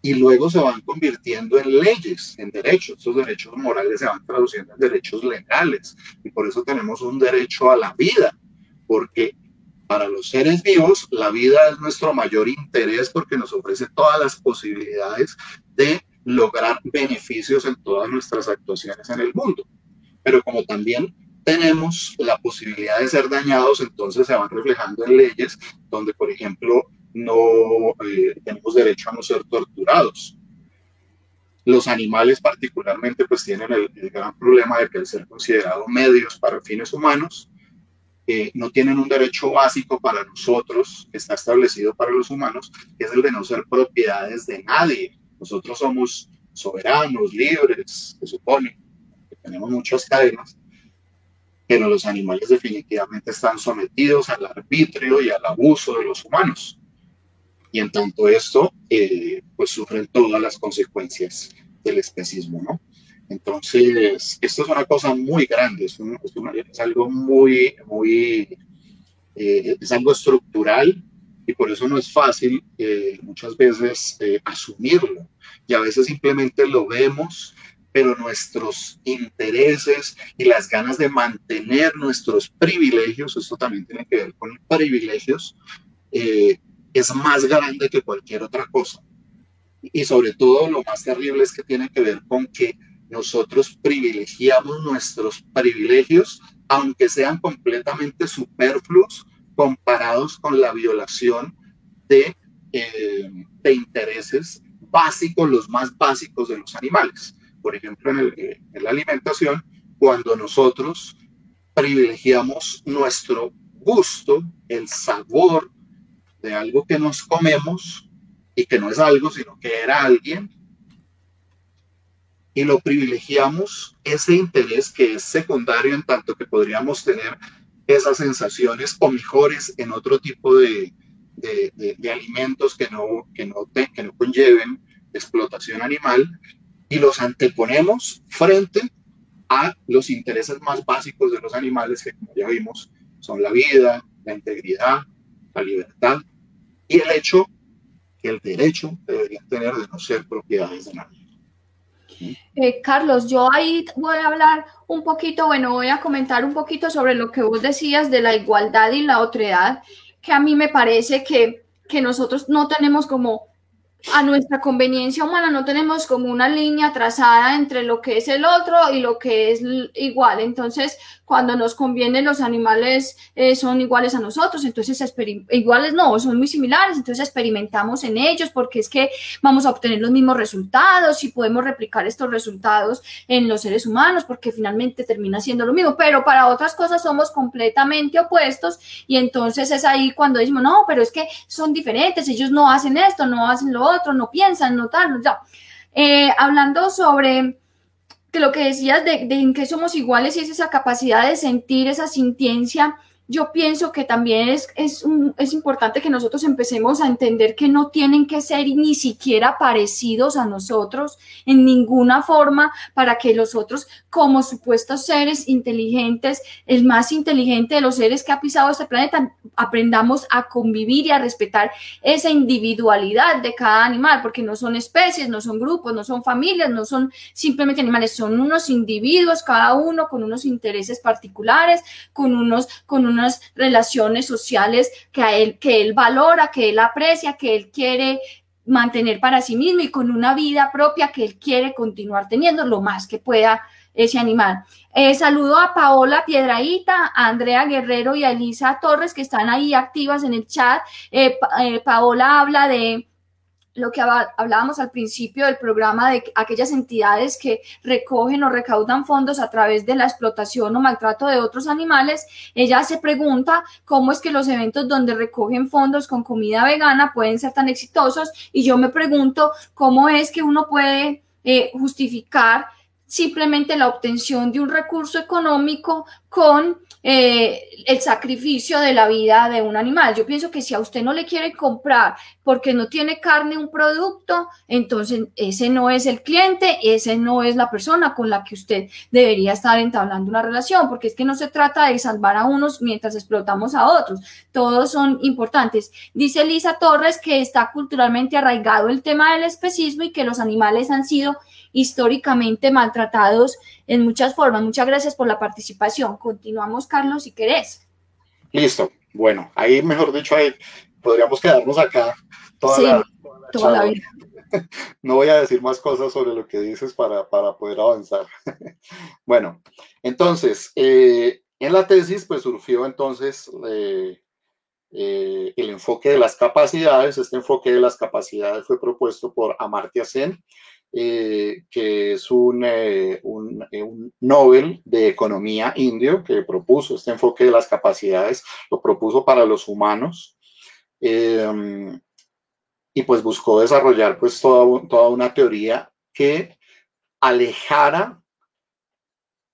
y luego se van convirtiendo en leyes, en derechos. Esos derechos morales se van traduciendo en derechos legales y por eso tenemos un derecho a la vida, porque para los seres vivos la vida es nuestro mayor interés porque nos ofrece todas las posibilidades de lograr beneficios en todas nuestras actuaciones en el mundo. Pero como también tenemos la posibilidad de ser dañados, entonces se van reflejando en leyes donde, por ejemplo, no eh, tenemos derecho a no ser torturados. Los animales particularmente pues tienen el, gran problema de que al ser considerados medios para fines humanos, eh, no tienen un derecho básico para nosotros, que está establecido para los humanos, que es el de no ser propiedades de nadie. Nosotros somos soberanos, libres, se supone, que tenemos muchas cadenas, pero los animales definitivamente están sometidos al arbitrio y al abuso de los humanos. Y en tanto esto, eh, pues sufren todas las consecuencias del especismo, ¿no? Entonces, esto es una cosa muy grande, es, algo muy, muy, eh, es algo estructural y por eso no es fácil eh, muchas veces asumirlo. Y a veces simplemente lo vemos pero nuestros intereses y las ganas de mantener nuestros privilegios, esto también tiene que ver con privilegios, eh, es más grande que cualquier otra cosa. Y sobre todo lo más terrible es que tiene que ver con que nosotros privilegiamos nuestros privilegios, aunque sean completamente superfluos comparados con la violación de, eh, de intereses básicos, los más básicos de los animales. Por ejemplo, en, en la alimentación, cuando nosotros privilegiamos nuestro gusto, el sabor de algo que nos comemos y que no es algo, sino que era alguien, y lo privilegiamos ese interés que es secundario en tanto que podríamos tener esas sensaciones o mejores en otro tipo de, de, alimentos que no, que, no que no conlleven explotación animal y los anteponemos frente a los intereses más básicos de los animales que como ya vimos son la vida, la integridad, la libertad y el hecho que el derecho deberían tener de no ser propiedades de nadie. Eh, Carlos, yo ahí voy a hablar un poquito, bueno, voy a comentar un poquito sobre lo que vos decías de la igualdad y la otredad, que a mí me parece que, que nosotros no tenemos como a nuestra conveniencia humana. No tenemos como una línea trazada entre lo que es el otro y lo que es igual. Entonces, cuando nos conviene, los animales eh, son iguales a nosotros, entonces iguales no, son muy similares, entonces experimentamos en ellos porque es que vamos a obtener los mismos resultados y podemos replicar estos resultados en los seres humanos porque finalmente termina siendo lo mismo, pero para otras cosas somos completamente opuestos y entonces es ahí cuando decimos, no, pero es que son diferentes, ellos no hacen esto, no hacen lo otro, no piensan, no tal, no, ya. Eh, hablando sobre que lo que decías de, de, en qué somos iguales y es esa capacidad de sentir esa sintiencia yo pienso que también es, es, es, importante que nosotros empecemos a entender que no tienen que ser ni siquiera parecidos a nosotros en ninguna forma para que los otros, como supuestos seres inteligentes, el más inteligente de los seres que ha pisado este planeta, aprendamos a convivir y a respetar esa individualidad de cada animal, porque no son especies, no son grupos, no son familias, no son simplemente animales, son unos individuos, cada uno con unos intereses particulares, con unos, con unos relaciones sociales que, él, que él valora, que él aprecia, que él quiere mantener para sí mismo y con una vida propia que él quiere continuar teniendo lo más que pueda ese animal. Eh, saludo a Paola Piedraíta, a Andrea Guerrero y a Elisa Torres que están ahí activas en el chat. Eh, eh, Paola habla de lo que hablábamos al principio del programa de aquellas entidades que recogen o recaudan fondos a través de la explotación o maltrato de otros animales, ella se pregunta cómo es que los eventos donde recogen fondos con comida vegana pueden ser tan exitosos y yo me pregunto cómo es que uno puede eh, justificar simplemente la obtención de un recurso económico con eh, el sacrificio de la vida de un animal. Yo pienso que si a usted no le quiere comprar porque no tiene carne un producto, entonces ese no es el cliente, ese no es la persona con la que usted debería estar entablando una relación, porque es que no se trata de salvar a unos mientras explotamos a otros. Todos son importantes. Dice Lisa Torres que está culturalmente arraigado el tema del especismo y que los animales han sido históricamente maltratados en muchas formas. Muchas gracias por la participación. Continuamos, Carlos, si querés. Listo. Bueno, ahí, mejor dicho, ahí podríamos quedarnos acá toda la, vida. No voy a decir más cosas sobre lo que dices para, poder avanzar. bueno, entonces, eh, en la tesis, pues surgió entonces eh, eh, el enfoque de las capacidades. Este enfoque de las capacidades fue propuesto por Amartya Sen eh, que es un, eh, un, eh, un, Nobel de Economía indio que propuso este enfoque de las capacidades, lo propuso para los humanos em, y pues buscó desarrollar pues toda, toda una teoría que alejara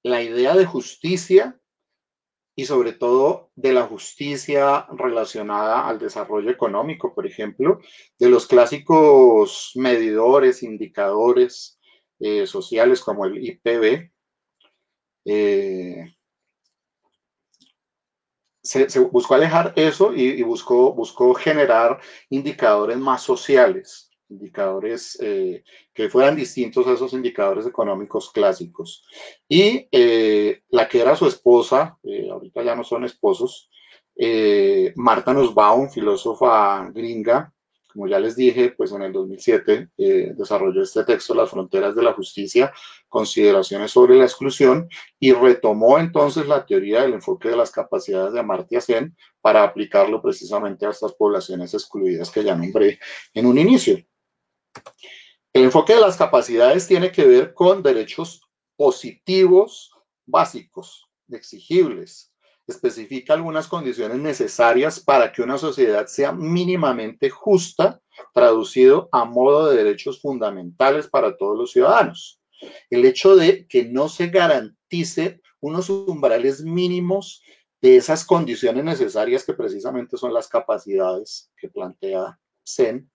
la idea de justicia y sobre todo de la justicia relacionada al desarrollo económico, por ejemplo, de los clásicos medidores, indicadores eh, sociales como el IPB. Eh, se, buscó alejar eso y, buscó, buscó generar indicadores más sociales. Indicadores eh, que fueran distintos a esos indicadores económicos clásicos. Y eh, la que era su esposa, eh, ahorita ya no son esposos, Marta Nussbaum, filósofa gringa, como ya les dije, pues en el 2007 eh, desarrolló este texto, Las fronteras de la justicia, consideraciones sobre la exclusión, y retomó entonces la teoría del enfoque de las capacidades de Amartya Sen para aplicarlo precisamente a estas poblaciones excluidas que ya nombré en un inicio. El enfoque de las capacidades tiene que ver con derechos positivos básicos, exigibles, especifica algunas condiciones necesarias para que una sociedad sea mínimamente justa, traducido a modo de derechos fundamentales para todos los ciudadanos. El hecho de que no se garantice unos umbrales mínimos de esas condiciones necesarias que precisamente son las capacidades que plantea Zen,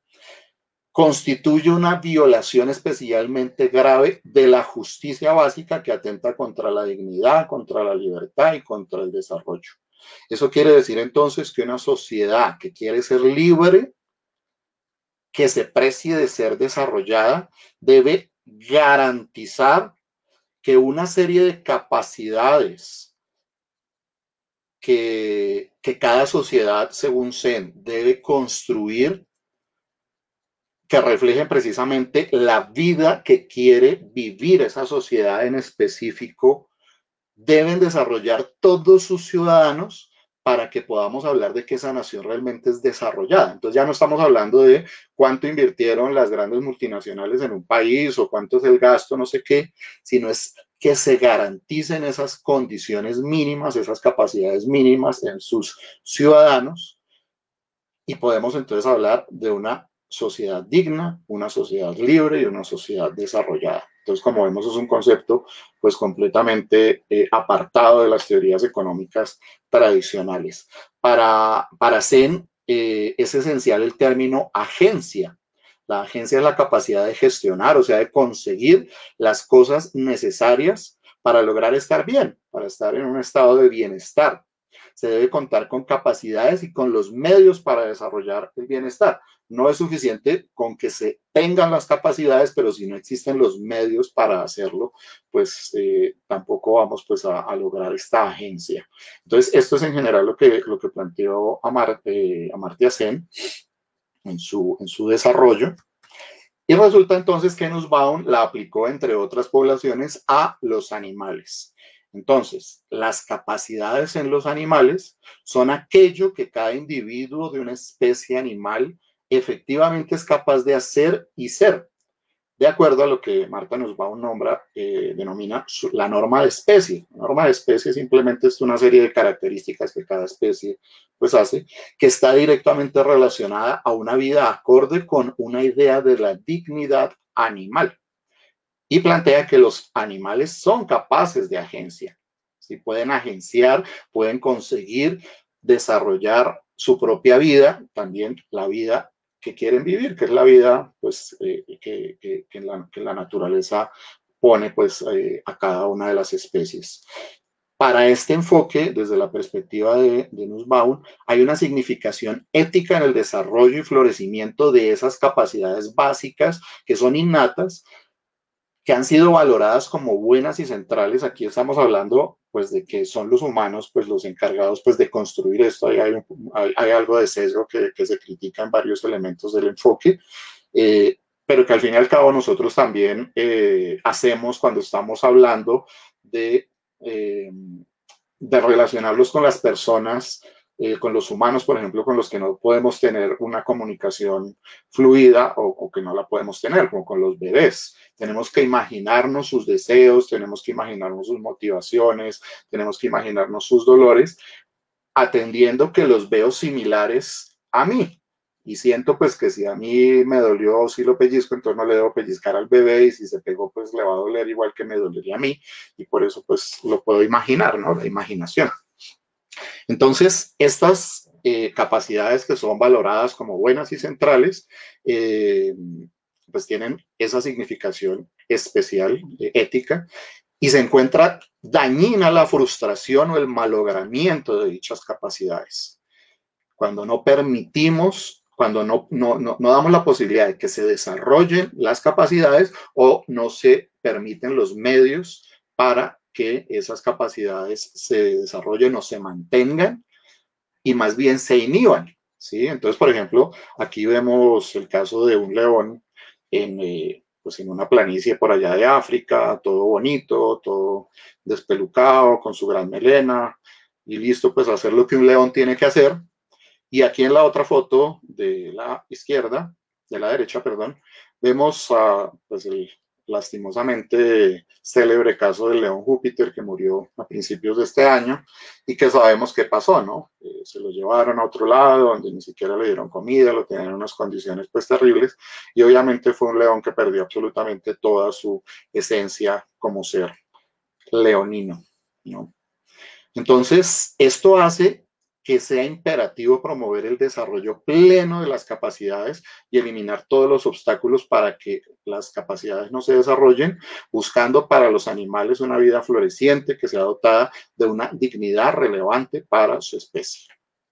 constituye una violación especialmente grave de la justicia básica que atenta contra la dignidad, contra la libertad y contra el desarrollo. Eso quiere decir entonces que una sociedad que quiere ser libre, que se precie de ser desarrollada, debe garantizar que una serie de capacidades que, que cada sociedad, según SEN, debe construir que reflejen precisamente la vida que quiere vivir esa sociedad en específico, deben desarrollar todos sus ciudadanos para que podamos hablar de que esa nación realmente es desarrollada. Entonces ya no estamos hablando de cuánto invirtieron las grandes multinacionales en un país o cuánto es el gasto, no sé qué, sino es que se garanticen esas condiciones mínimas, esas capacidades mínimas en sus ciudadanos y podemos entonces hablar de una sociedad digna, una sociedad libre y una sociedad desarrollada. Entonces, como vemos, es un concepto pues completamente eh, apartado de las teorías económicas tradicionales. Para, para Zen eh, es esencial el término agencia. La agencia es la capacidad de gestionar, o sea, de conseguir las cosas necesarias para lograr estar bien, para estar en un estado de bienestar. Se debe contar con capacidades y con los medios para desarrollar el bienestar no es suficiente con que se tengan las capacidades, pero si no existen los medios para hacerlo, pues eh, tampoco vamos pues a, lograr esta agencia. Entonces, esto es en general lo que, lo que planteó Amar, eh, Amartya Sen en su, en su desarrollo. Y resulta entonces que Nussbaum la aplicó, entre otras poblaciones, a los animales. Entonces, las capacidades en los animales son aquello que cada individuo de una especie animal efectivamente es capaz de hacer y ser, de acuerdo a lo que Marta a nombra, eh, denomina la norma de especie. La norma de especie simplemente es una serie de características que cada especie pues hace, que está directamente relacionada a una vida acorde con una idea de la dignidad animal. Y plantea que los animales son capaces de agencia. Si pueden agenciar, pueden conseguir desarrollar su propia vida, también la vida que quieren vivir, que es la vida pues, eh, que, que, la, naturaleza pone pues, eh, a cada una de las especies. Para este enfoque, desde la perspectiva de, de Nussbaum, hay una significación ética en el desarrollo y florecimiento de esas capacidades básicas que son innatas, que han sido valoradas como buenas y centrales. Aquí estamos hablando pues de que son los humanos pues los encargados pues de construir esto. Hay, hay, algo de sesgo que, que, se critica en varios elementos del enfoque, eh, pero que al fin y al cabo nosotros también eh, hacemos cuando estamos hablando de, eh, de relacionarlos con las personas eh, con los humanos, por ejemplo, con los que no podemos tener una comunicación fluida o, que no la podemos tener, como con los bebés. Tenemos que imaginarnos sus deseos, tenemos que imaginarnos sus motivaciones, tenemos que imaginarnos sus dolores, atendiendo que los veo similares a mí. Y siento pues que si a mí me dolió, si lo pellizco, entonces no le debo pellizcar al bebé y si se pegó, pues le va a doler igual que me dolería a mí. Y por eso pues lo puedo imaginar, ¿no? La imaginación. Entonces, estas eh, capacidades que son valoradas como buenas y centrales, eh, pues tienen esa significación especial, eh, ética, y se encuentra dañina la frustración o el malogramiento de dichas capacidades. Cuando no permitimos cuando no, no, no, no, damos la posibilidad de que se desarrollen las capacidades o no se permiten los medios para que esas capacidades se desarrollen o se mantengan y más bien se inhiban. ¿sí? Entonces, por ejemplo, aquí vemos el caso de un león en, eh, pues en una planicie por allá de África, todo bonito, todo despelucado, con su gran melena, y listo, pues hacer lo que un león tiene que hacer. Y aquí en la otra foto de la izquierda, de la derecha, perdón, vemos a, pues el lastimosamente célebre caso del león Júpiter que murió a principios de este año y que sabemos qué pasó, ¿no? Eh, se lo llevaron a otro lado donde ni siquiera le dieron comida, lo tenían en unas condiciones pues terribles y obviamente fue un león que perdió absolutamente toda su esencia como ser leonino, ¿no? Entonces, esto hace que sea imperativo promover el desarrollo pleno de las capacidades y eliminar todos los obstáculos para que las capacidades no se desarrollen, buscando para los animales una vida floreciente que sea dotada de una dignidad relevante para su especie.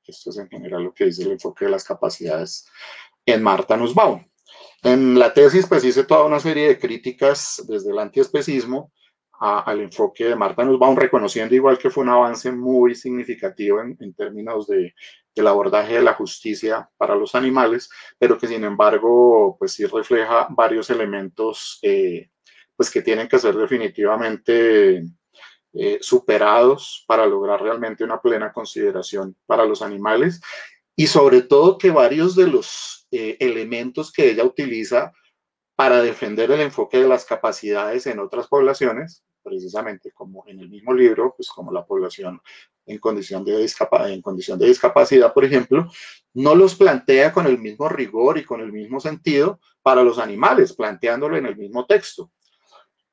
Esto es en general lo que dice el enfoque de las capacidades en Marta Nussbaum. En la tesis pues hice toda una serie de críticas desde el antiespecismo al enfoque de Marta Nussbaum, reconociendo igual que fue un avance muy significativo en, términos de, del abordaje de la justicia para los animales, pero que sin embargo, pues sí refleja varios elementos eh, pues que tienen que ser definitivamente eh, superados para lograr realmente una plena consideración para los animales. Y sobre todo que varios de los eh, elementos que ella utiliza para defender el enfoque de las capacidades en otras poblaciones, precisamente como en el mismo libro, pues como la población en condición de, en condición de discapacidad, por ejemplo, no los plantea con el mismo rigor y con el mismo sentido para los animales, planteándolo en el mismo texto.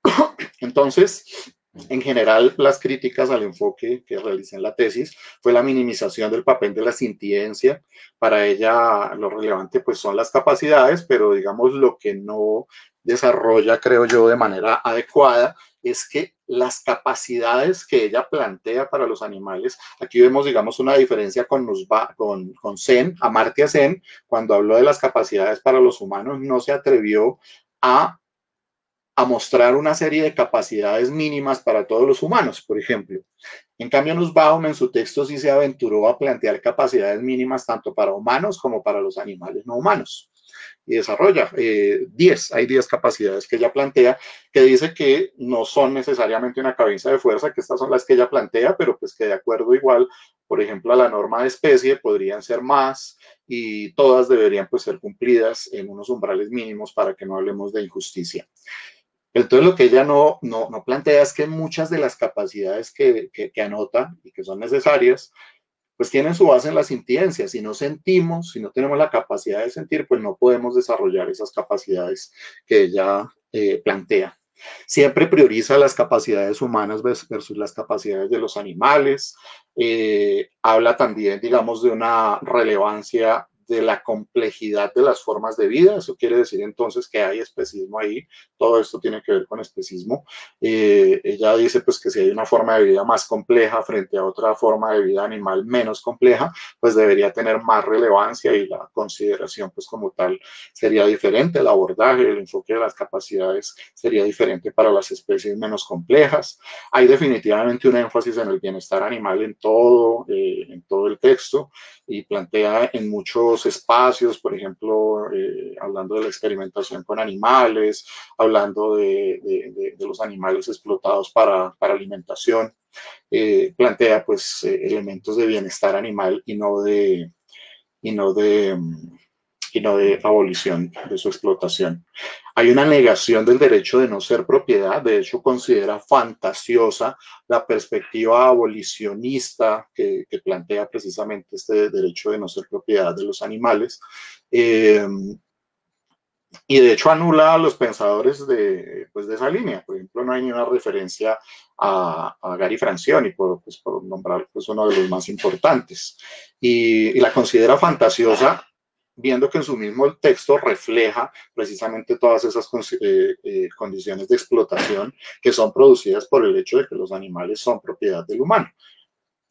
Entonces, en general, las críticas al enfoque que realicé en la tesis fue la minimización del papel de la sintiencia. Para ella, lo relevante pues son las capacidades, pero digamos lo que no desarrolla, creo yo, de manera adecuada es que las capacidades que ella plantea para los animales, aquí vemos, digamos, una diferencia con, con, con Zen, Zen, cuando habló de las capacidades para los humanos, no se atrevió a, a mostrar una serie de capacidades mínimas para todos los humanos, por ejemplo. En cambio, Nussbaum en su texto sí se aventuró a plantear capacidades mínimas tanto para humanos como para los animales no humanos y desarrolla 10, eh, hay 10 capacidades que ella plantea, que dice que no son necesariamente una cabeza de fuerza, que estas son las que ella plantea, pero pues que de acuerdo igual, por ejemplo, a la norma de especie podrían ser más y todas deberían pues ser cumplidas en unos umbrales mínimos para que no hablemos de injusticia. Entonces lo que ella no, no, no plantea es que muchas de las capacidades que, que, que anota y que son necesarias, pues tienen su base en la sintiencia. Si no sentimos, si no tenemos la capacidad de sentir, pues no podemos desarrollar esas capacidades que ella eh, plantea. Siempre prioriza las capacidades humanas versus las capacidades de los animales. Eh, habla también, digamos, de una relevancia de la complejidad de las formas de vida. Eso quiere decir entonces que hay especismo ahí. Todo esto tiene que ver con especismo. Eh, ella dice pues que si hay una forma de vida más compleja frente a otra forma de vida animal menos compleja, pues debería tener más relevancia y la consideración pues como tal sería diferente. El abordaje, el enfoque de las capacidades sería diferente para las especies menos complejas. Hay definitivamente un énfasis en el bienestar animal en todo, eh, en todo el texto y plantea en muchos espacios, por ejemplo, eh, hablando de la experimentación con animales, hablando de, los animales explotados para, alimentación, eh, plantea pues eh, elementos de bienestar animal y no de, y no de mm, y no de abolición de su explotación. Hay una negación del derecho de no ser propiedad, de hecho considera fantasiosa la perspectiva abolicionista que, plantea precisamente este derecho de no ser propiedad de los animales. Eh, y de hecho anula a los pensadores de, pues, de esa línea. Por ejemplo, no hay ni una referencia a, Gary Francioni, por, pues, por nombrar pues, uno de los más importantes. Y la considera fantasiosa viendo que en su mismo texto refleja precisamente todas esas eh, eh, condiciones de explotación que son producidas por el hecho de que los animales son propiedad del humano.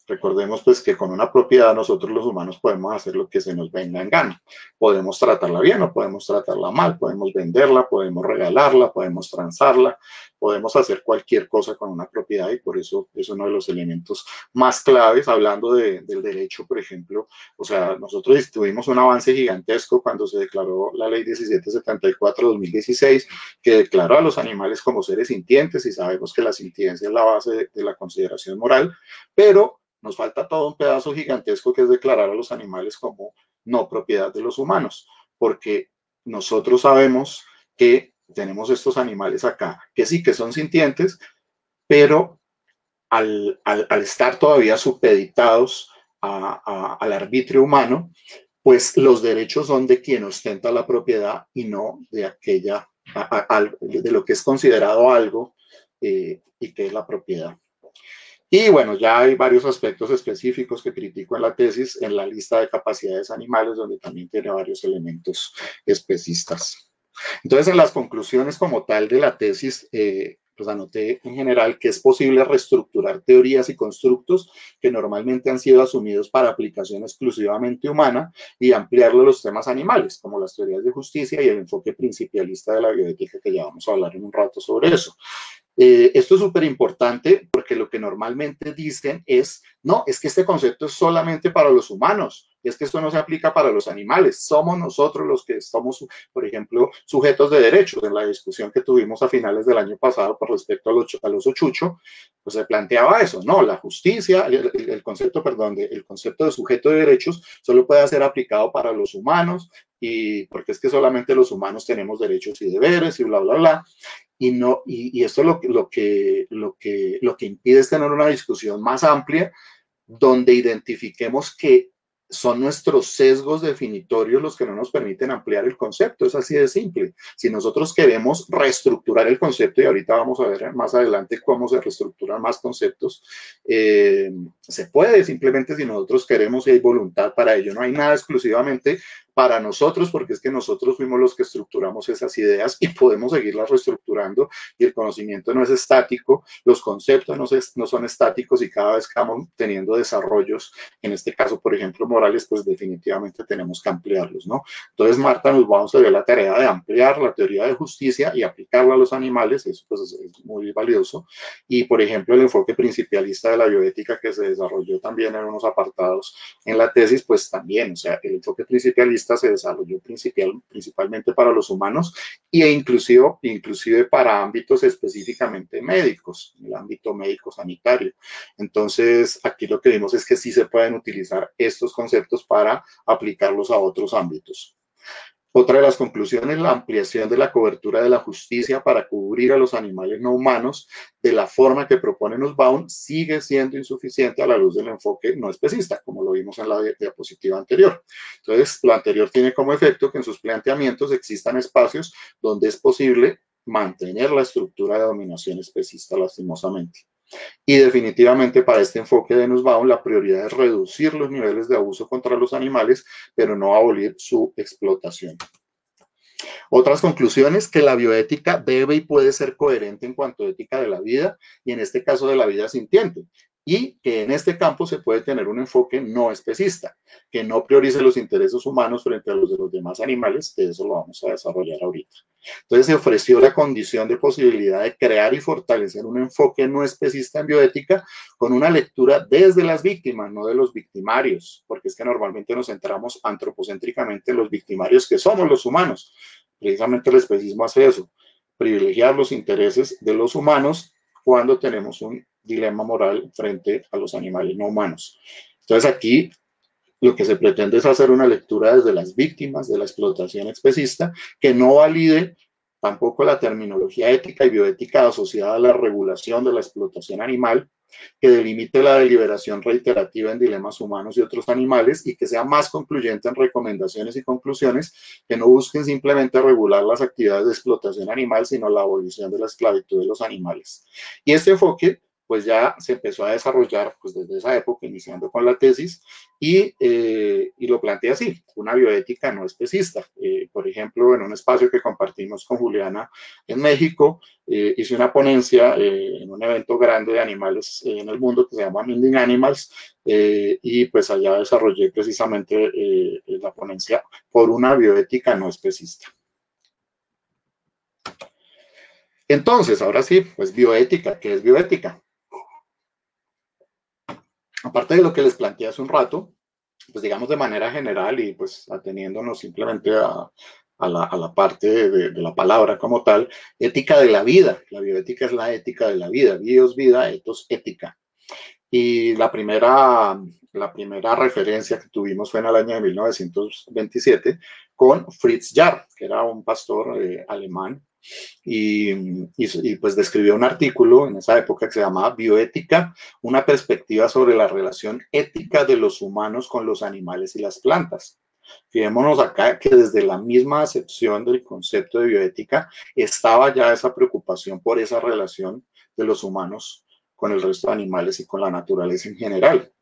Recordemos pues que con una propiedad nosotros los humanos podemos hacer lo que se nos venga en gana. Podemos tratarla bien o podemos tratarla mal, podemos venderla, podemos regalarla, podemos transarla, podemos hacer cualquier cosa con una propiedad y por eso es uno de los elementos más claves hablando del derecho, por ejemplo. O sea, nosotros tuvimos un avance gigantesco cuando se declaró la ley 1774-2016 que declaró a los animales como seres sintientes y sabemos que la sintiencia es la base de la consideración moral, pero nos falta todo un pedazo gigantesco que es declarar a los animales como no propiedad de los humanos, porque nosotros sabemos que tenemos estos animales acá, que sí que son sintientes, pero al, estar todavía supeditados al arbitrio humano, pues los derechos son de quien ostenta la propiedad y no de aquella, de lo que es considerado algo eh, y que es la propiedad. Y bueno, ya hay varios aspectos específicos que critico en la tesis, en la lista de capacidades animales, donde también tiene varios elementos especistas. Entonces, en las conclusiones como tal de la tesis, eh, pues anoté en general que es posible reestructurar teorías y constructos que normalmente han sido asumidos para aplicación exclusivamente humana y ampliarlo a los temas animales, como las teorías de justicia y el enfoque principialista de la bioética, que ya vamos a hablar en un rato sobre eso. Eh, esto es súper importante porque lo que normalmente dicen es, no, es que este concepto es solamente para los humanos, es que esto no se aplica para los animales, somos nosotros los que estamos, por ejemplo, sujetos de derechos. En la discusión que tuvimos a finales del año pasado por respecto a los, a los ochucho, pues se planteaba eso, no, la justicia, el, el concepto, perdón, de, el concepto de sujeto de derechos solo puede ser aplicado para los humanos y porque es que solamente los humanos tenemos derechos y deberes y bla, bla, bla y, no, y, esto lo, lo, que, lo, que, lo que impide es tener una discusión más amplia donde identifiquemos que son nuestros sesgos definitorios los que no nos permiten ampliar el concepto. Es así de simple. Si nosotros queremos reestructurar el concepto, y ahorita vamos a ver más adelante cómo se reestructuran más conceptos, eh, se puede simplemente si nosotros queremos y hay voluntad para ello. No hay nada exclusivamente para nosotros, porque es que nosotros fuimos los que estructuramos esas ideas y podemos seguirlas reestructurando y el conocimiento no es estático, los conceptos no, no son estáticos y cada vez que vamos teniendo desarrollos, en este caso, por ejemplo, morales, pues definitivamente tenemos que ampliarlos, ¿no? Entonces, Marta nos vamos a dar la tarea de ampliar la teoría de justicia y aplicarla a los animales, eso pues es muy valioso. Y, por ejemplo, el enfoque principialista de la bioética que se desarrolló también en unos apartados en la tesis, pues también, o sea, el enfoque principialista se desarrolló principal, principalmente para los humanos e inclusive, inclusive para ámbitos específicamente médicos, el ámbito médico sanitario. Entonces, aquí lo que vimos es que sí se pueden utilizar estos conceptos para aplicarlos a otros ámbitos. Otra de las conclusiones, la ampliación de la cobertura de la justicia para cubrir a los animales no humanos de la forma que propone Nussbaum sigue siendo insuficiente a la luz del enfoque no especista, como lo vimos en la diapositiva anterior. Entonces, lo anterior tiene como efecto que en sus planteamientos existan espacios donde es posible mantener la estructura de dominación especista lastimosamente. Y definitivamente para este enfoque de Nussbaum la prioridad es reducir los niveles de abuso contra los animales, pero no abolir su explotación. Otras conclusiones, que la bioética debe y puede ser coherente en cuanto a ética de la vida y en este caso de la vida sintiente, y que en este campo se puede tener un enfoque no especista, que no priorice los intereses humanos frente a los de los demás animales, que eso lo vamos a desarrollar ahorita. Entonces se ofreció la condición de posibilidad de crear y fortalecer un enfoque no especista en bioética con una lectura desde las víctimas, no de los victimarios, porque es que normalmente nos centramos antropocéntricamente en los victimarios que somos los humanos. Precisamente el especismo hace eso, privilegiar los intereses de los humanos cuando tenemos un dilema moral frente a los animales no humanos. Entonces aquí lo que se pretende es hacer una lectura desde las víctimas de la explotación especista que no valide tampoco la terminología ética y bioética asociada a la regulación de la explotación animal, que delimite la deliberación reiterativa en dilemas humanos y otros animales y que sea más concluyente en recomendaciones y conclusiones que no busquen simplemente regular las actividades de explotación animal, sino la abolición de la esclavitud de los animales. Y este enfoque pues ya se empezó a desarrollar pues desde esa época, iniciando con la tesis, y, eh, y lo plantea así, una bioética no especista. Eh, por ejemplo, en un espacio que compartimos con Juliana en México, eh, hice una ponencia en un evento grande de animales en el mundo que se llama Minding Animals, y pues allá desarrollé precisamente la ponencia por una bioética no especista. Entonces, ahora sí, pues bioética, ¿qué es bioética? Aparte de lo que les planteé hace un rato, pues digamos de manera general y pues ateniéndonos simplemente a, la, parte de, la palabra como tal, ética de la vida. La bioética es la ética de la vida, bios, vida, etos, ética. Y la primera, la primera referencia que tuvimos fue en el año de 1927 con Fritz Jarr, que era un pastor eh, alemán y, pues describió un artículo en esa época que se llamaba Bioética, una perspectiva sobre la relación ética de los humanos con los animales y las plantas. Fijémonos acá que desde la misma acepción del concepto de bioética estaba ya esa preocupación por esa relación de los humanos con el resto de animales y con la naturaleza en general.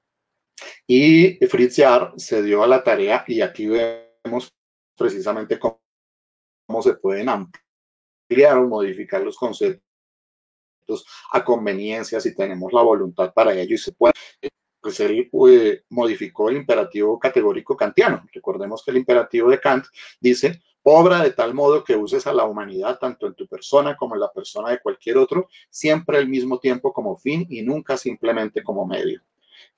Y Fritz Jarr se dio a la tarea, y aquí vemos precisamente cómo, cómo se pueden ampliar modificar los conceptos a conveniencia si tenemos la voluntad para ello y se puede. Pues él eh, modificó el imperativo categórico kantiano. Recordemos que el imperativo de Kant dice, obra de tal modo que uses a la humanidad tanto en tu persona como en la persona de cualquier otro, siempre al mismo tiempo como fin y nunca simplemente como medio.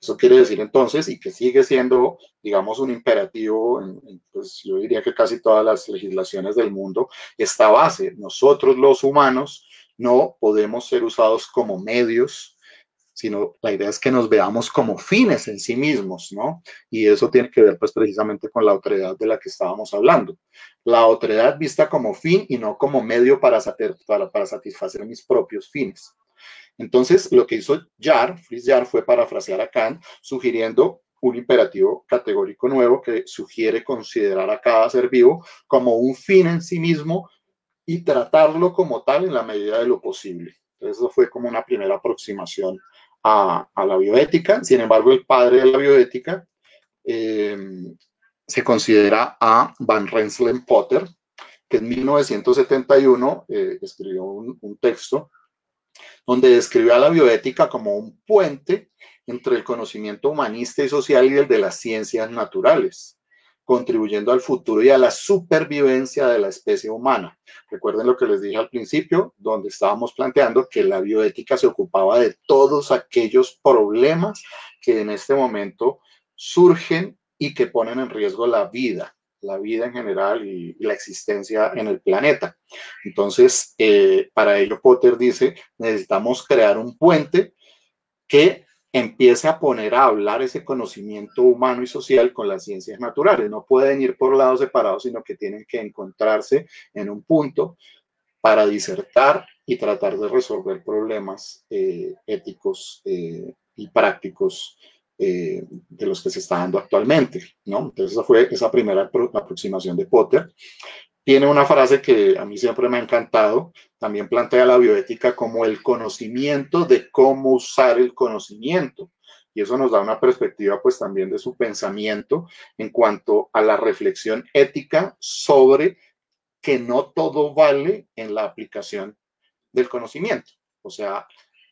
Eso quiere decir entonces, y que sigue siendo, digamos, un imperativo, en, pues yo diría que casi todas las legislaciones del mundo, esta base. Nosotros los humanos no podemos ser usados como medios, sino la idea es que nos veamos como fines en sí mismos, ¿no? Y eso tiene que ver pues precisamente con la otredad de la que estábamos hablando. La otredad vista como fin y no como medio para, para, para satisfacer mis propios fines. Entonces, lo que hizo Jar, Fritz Jar, fue parafrasear a Kant, sugiriendo un imperativo categórico nuevo que sugiere considerar a cada ser vivo como un fin en sí mismo y tratarlo como tal en la medida de lo posible. Entonces, eso fue como una primera aproximación a, la bioética. Sin embargo, el padre de la bioética eh, se considera a Van Renslen Potter, que en 1971 eh, escribió un texto donde describió a la bioética como un puente entre el conocimiento humanista y social y el de las ciencias naturales, contribuyendo al futuro y a la supervivencia de la especie humana. Recuerden lo que les dije al principio, donde estábamos planteando que la bioética se ocupaba de todos aquellos problemas que en este momento surgen y que ponen en riesgo la vida la vida en general y, la existencia en el planeta. Entonces, eh, para ello Potter dice, necesitamos crear un puente que empiece a poner a hablar ese conocimiento humano y social con las ciencias naturales. No pueden ir por lados separados, sino que tienen que encontrarse en un punto para disertar y tratar de resolver problemas eh, éticos eh, y prácticos eh, de los que se está dando actualmente, ¿no? Entonces esa fue esa primera aproximación de Potter. Tiene una frase que a mí siempre me ha encantado, también plantea la bioética como el conocimiento de cómo usar el conocimiento. Y eso nos da una perspectiva pues también de su pensamiento en cuanto a la reflexión ética sobre que no todo vale en la aplicación del conocimiento. O sea,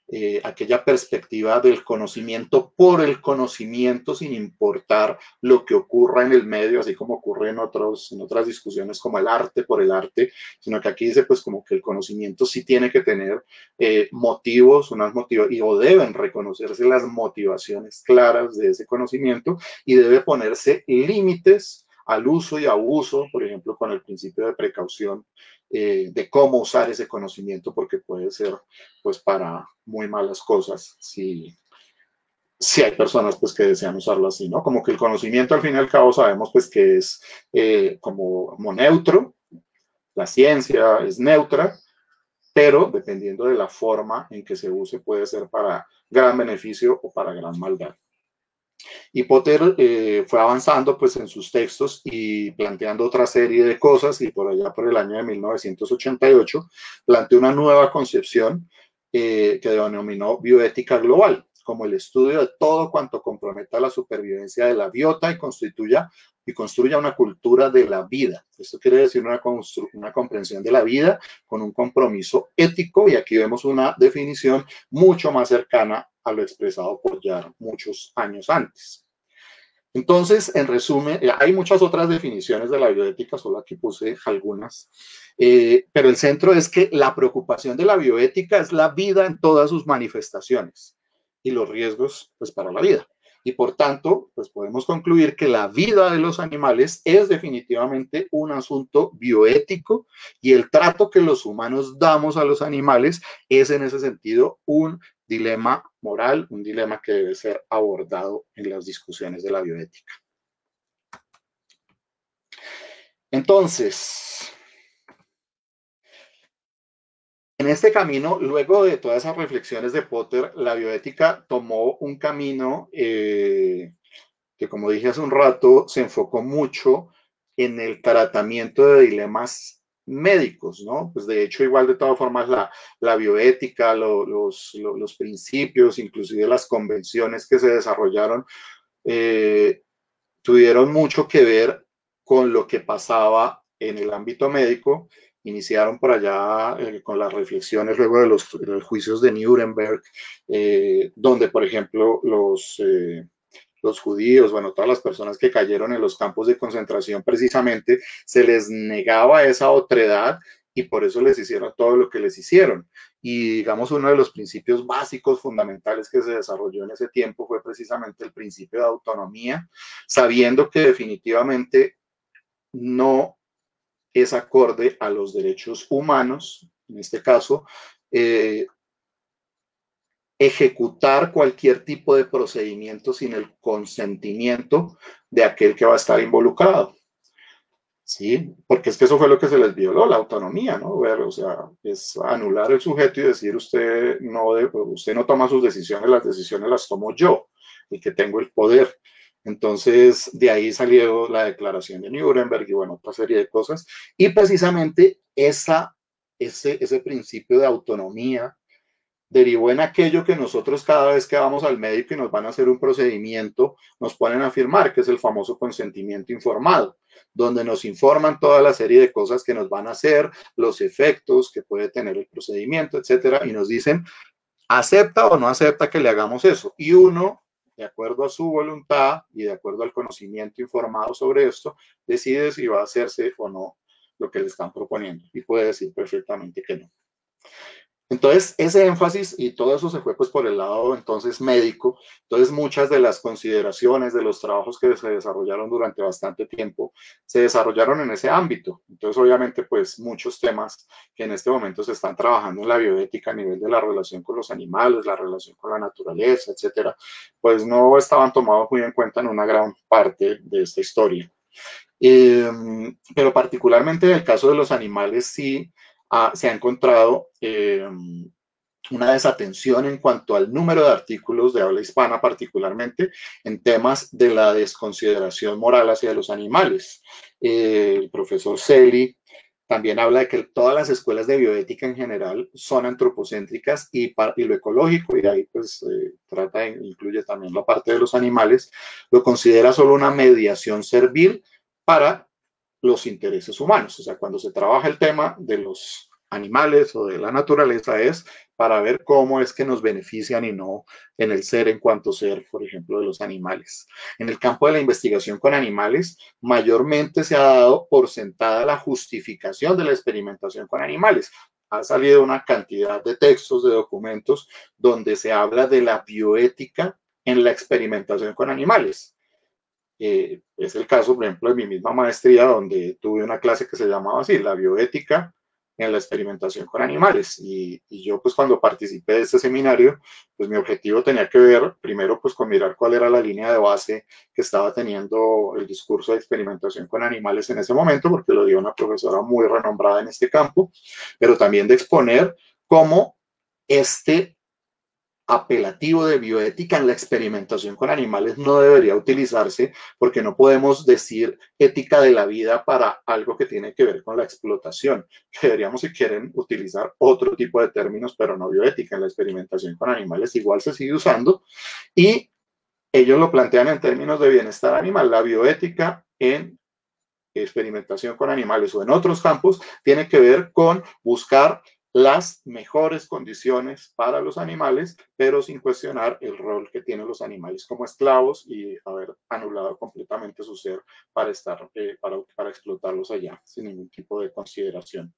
eh, aquella perspectiva del conocimiento por el conocimiento sin importar lo que ocurra en el medio, así como ocurre en, otros, en otras discusiones como el arte por el arte, sino que aquí dice pues como que el conocimiento sí tiene que tener eh, motivos, unas y o deben reconocerse las motivaciones claras de ese conocimiento y debe ponerse límites al uso y abuso, por ejemplo, con el principio de precaución eh, de cómo usar ese conocimiento, porque puede ser pues para muy malas cosas si, si hay personas pues que desean usarlo así, ¿no? Como que el conocimiento al fin y al cabo sabemos pues que es eh, como, como neutro, la ciencia es neutra, pero dependiendo de la forma en que se use puede ser para gran beneficio o para gran maldad. Y Potter eh, fue avanzando pues en sus textos y planteando otra serie de cosas y por allá por el año de 1988 planteó una nueva concepción eh, que denominó bioética global, como el estudio de todo cuanto comprometa la supervivencia de la biota y constituya y construya una cultura de la vida. Esto quiere decir una, comprensión de la vida con un compromiso ético y aquí vemos una definición mucho más cercana a lo expresado por ya muchos años antes. Entonces, en resumen, eh, hay muchas otras definiciones de la bioética, solo aquí puse algunas, eh, pero el centro es que la preocupación de la bioética es la vida en todas sus manifestaciones y los riesgos pues, para la vida. Y por tanto, pues podemos concluir que la vida de los animales es definitivamente un asunto bioético y el trato que los humanos damos a los animales es en ese sentido un dilema moral, un dilema que debe ser abordado en las discusiones de la bioética. Entonces, en este camino, luego de todas esas reflexiones de Potter, la bioética tomó un camino eh, que, como dije hace un rato, se enfocó mucho en el tratamiento de dilemas médicos, ¿no? Pues de hecho, igual de todas formas, la, bioética, los, los, principios, inclusive las convenciones que se desarrollaron, eh, tuvieron mucho que ver con lo que pasaba en el ámbito médico. Iniciaron por allá eh, con las reflexiones luego de los, juicios de Nuremberg, eh, donde, por ejemplo, los los judíos, bueno, todas las personas que cayeron en los campos de concentración, precisamente se les negaba esa otredad y por eso les hicieron todo lo que les hicieron. Y digamos, uno de los principios básicos, fundamentales que se desarrolló en ese tiempo fue precisamente el principio de autonomía, sabiendo que definitivamente no es acorde a los derechos humanos, en este caso, eh, ejecutar cualquier tipo de procedimiento sin el consentimiento de aquel que va a estar involucrado. ¿Sí? Porque es que eso fue lo que se les violó, la autonomía, ¿no? O sea, es anular el sujeto y decir usted no, usted no toma sus decisiones, las decisiones las tomo yo, y que tengo el poder. Entonces, de ahí salió la declaración de Nuremberg y bueno, otra serie de cosas. Y precisamente ese, ese principio de autonomía derivó en aquello que nosotros cada vez que vamos al médico y nos van a hacer un procedimiento, nos ponen a firmar, que es el famoso consentimiento informado, donde nos informan toda la serie de cosas que nos van a hacer, los efectos que puede tener el procedimiento, etcétera, y nos dicen, acepta o no acepta que le hagamos eso. Y uno, de acuerdo a su voluntad y de acuerdo al conocimiento informado sobre esto, decide si va a hacerse o no lo que le están proponiendo y puede decir perfectamente que no. Entonces, ese énfasis y todo eso se fue pues por el lado entonces médico. Entonces, muchas de las consideraciones de los trabajos que se desarrollaron durante bastante tiempo se desarrollaron en ese ámbito. Entonces, obviamente, pues muchos temas que en este momento se están trabajando en la bioética a nivel de la relación con los animales, la relación con la naturaleza, etcétera, pues no estaban tomados muy en cuenta en una gran parte de esta historia. Em, pero particularmente en el caso de los animales sí se ha encontrado eh, una desatención en cuanto al número de artículos de habla hispana, particularmente en temas de la desconsideración moral hacia los animales. Eh, el profesor Celi también habla de que todas las escuelas de bioética en general son antropocéntricas y, y lo ecológico, y ahí pues eh, trata, incluye también la parte de los animales, lo considera solo una mediación servil para los intereses humanos. O sea, cuando se trabaja el tema de los animales o de la naturaleza es para ver cómo es que nos benefician y no en el ser en cuanto ser, por ejemplo, de los animales. En el campo de la investigación con animales, mayormente se ha dado por sentada la justificación de la experimentación con animales. Ha salido una cantidad de textos, de documentos, donde se habla de la bioética en la experimentación con animales. Eh, es el caso, por ejemplo, de mi misma maestría, donde tuve una clase que se llamaba así, la bioética en la experimentación con animales. Y, yo, pues, cuando participé de este seminario, pues mi objetivo tenía que ver, primero, pues, con mirar cuál era la línea de base que estaba teniendo el discurso de experimentación con animales en ese momento, porque lo dio una profesora muy renombrada en este campo, pero también de exponer cómo este apelativo de bioética en la experimentación con animales no debería utilizarse porque no podemos decir ética de la vida para algo que tiene que ver con la explotación. Deberíamos, si quieren, utilizar otro tipo de términos, pero no bioética en la experimentación con animales. Igual se sigue usando y ellos lo plantean en términos de bienestar animal. La bioética en experimentación con animales o en otros campos tiene que ver con buscar las mejores condiciones para los animales, pero sin cuestionar el rol que tienen los animales como esclavos y haber anulado completamente su ser para, estar, eh, para, para explotarlos allá sin ningún tipo de consideración.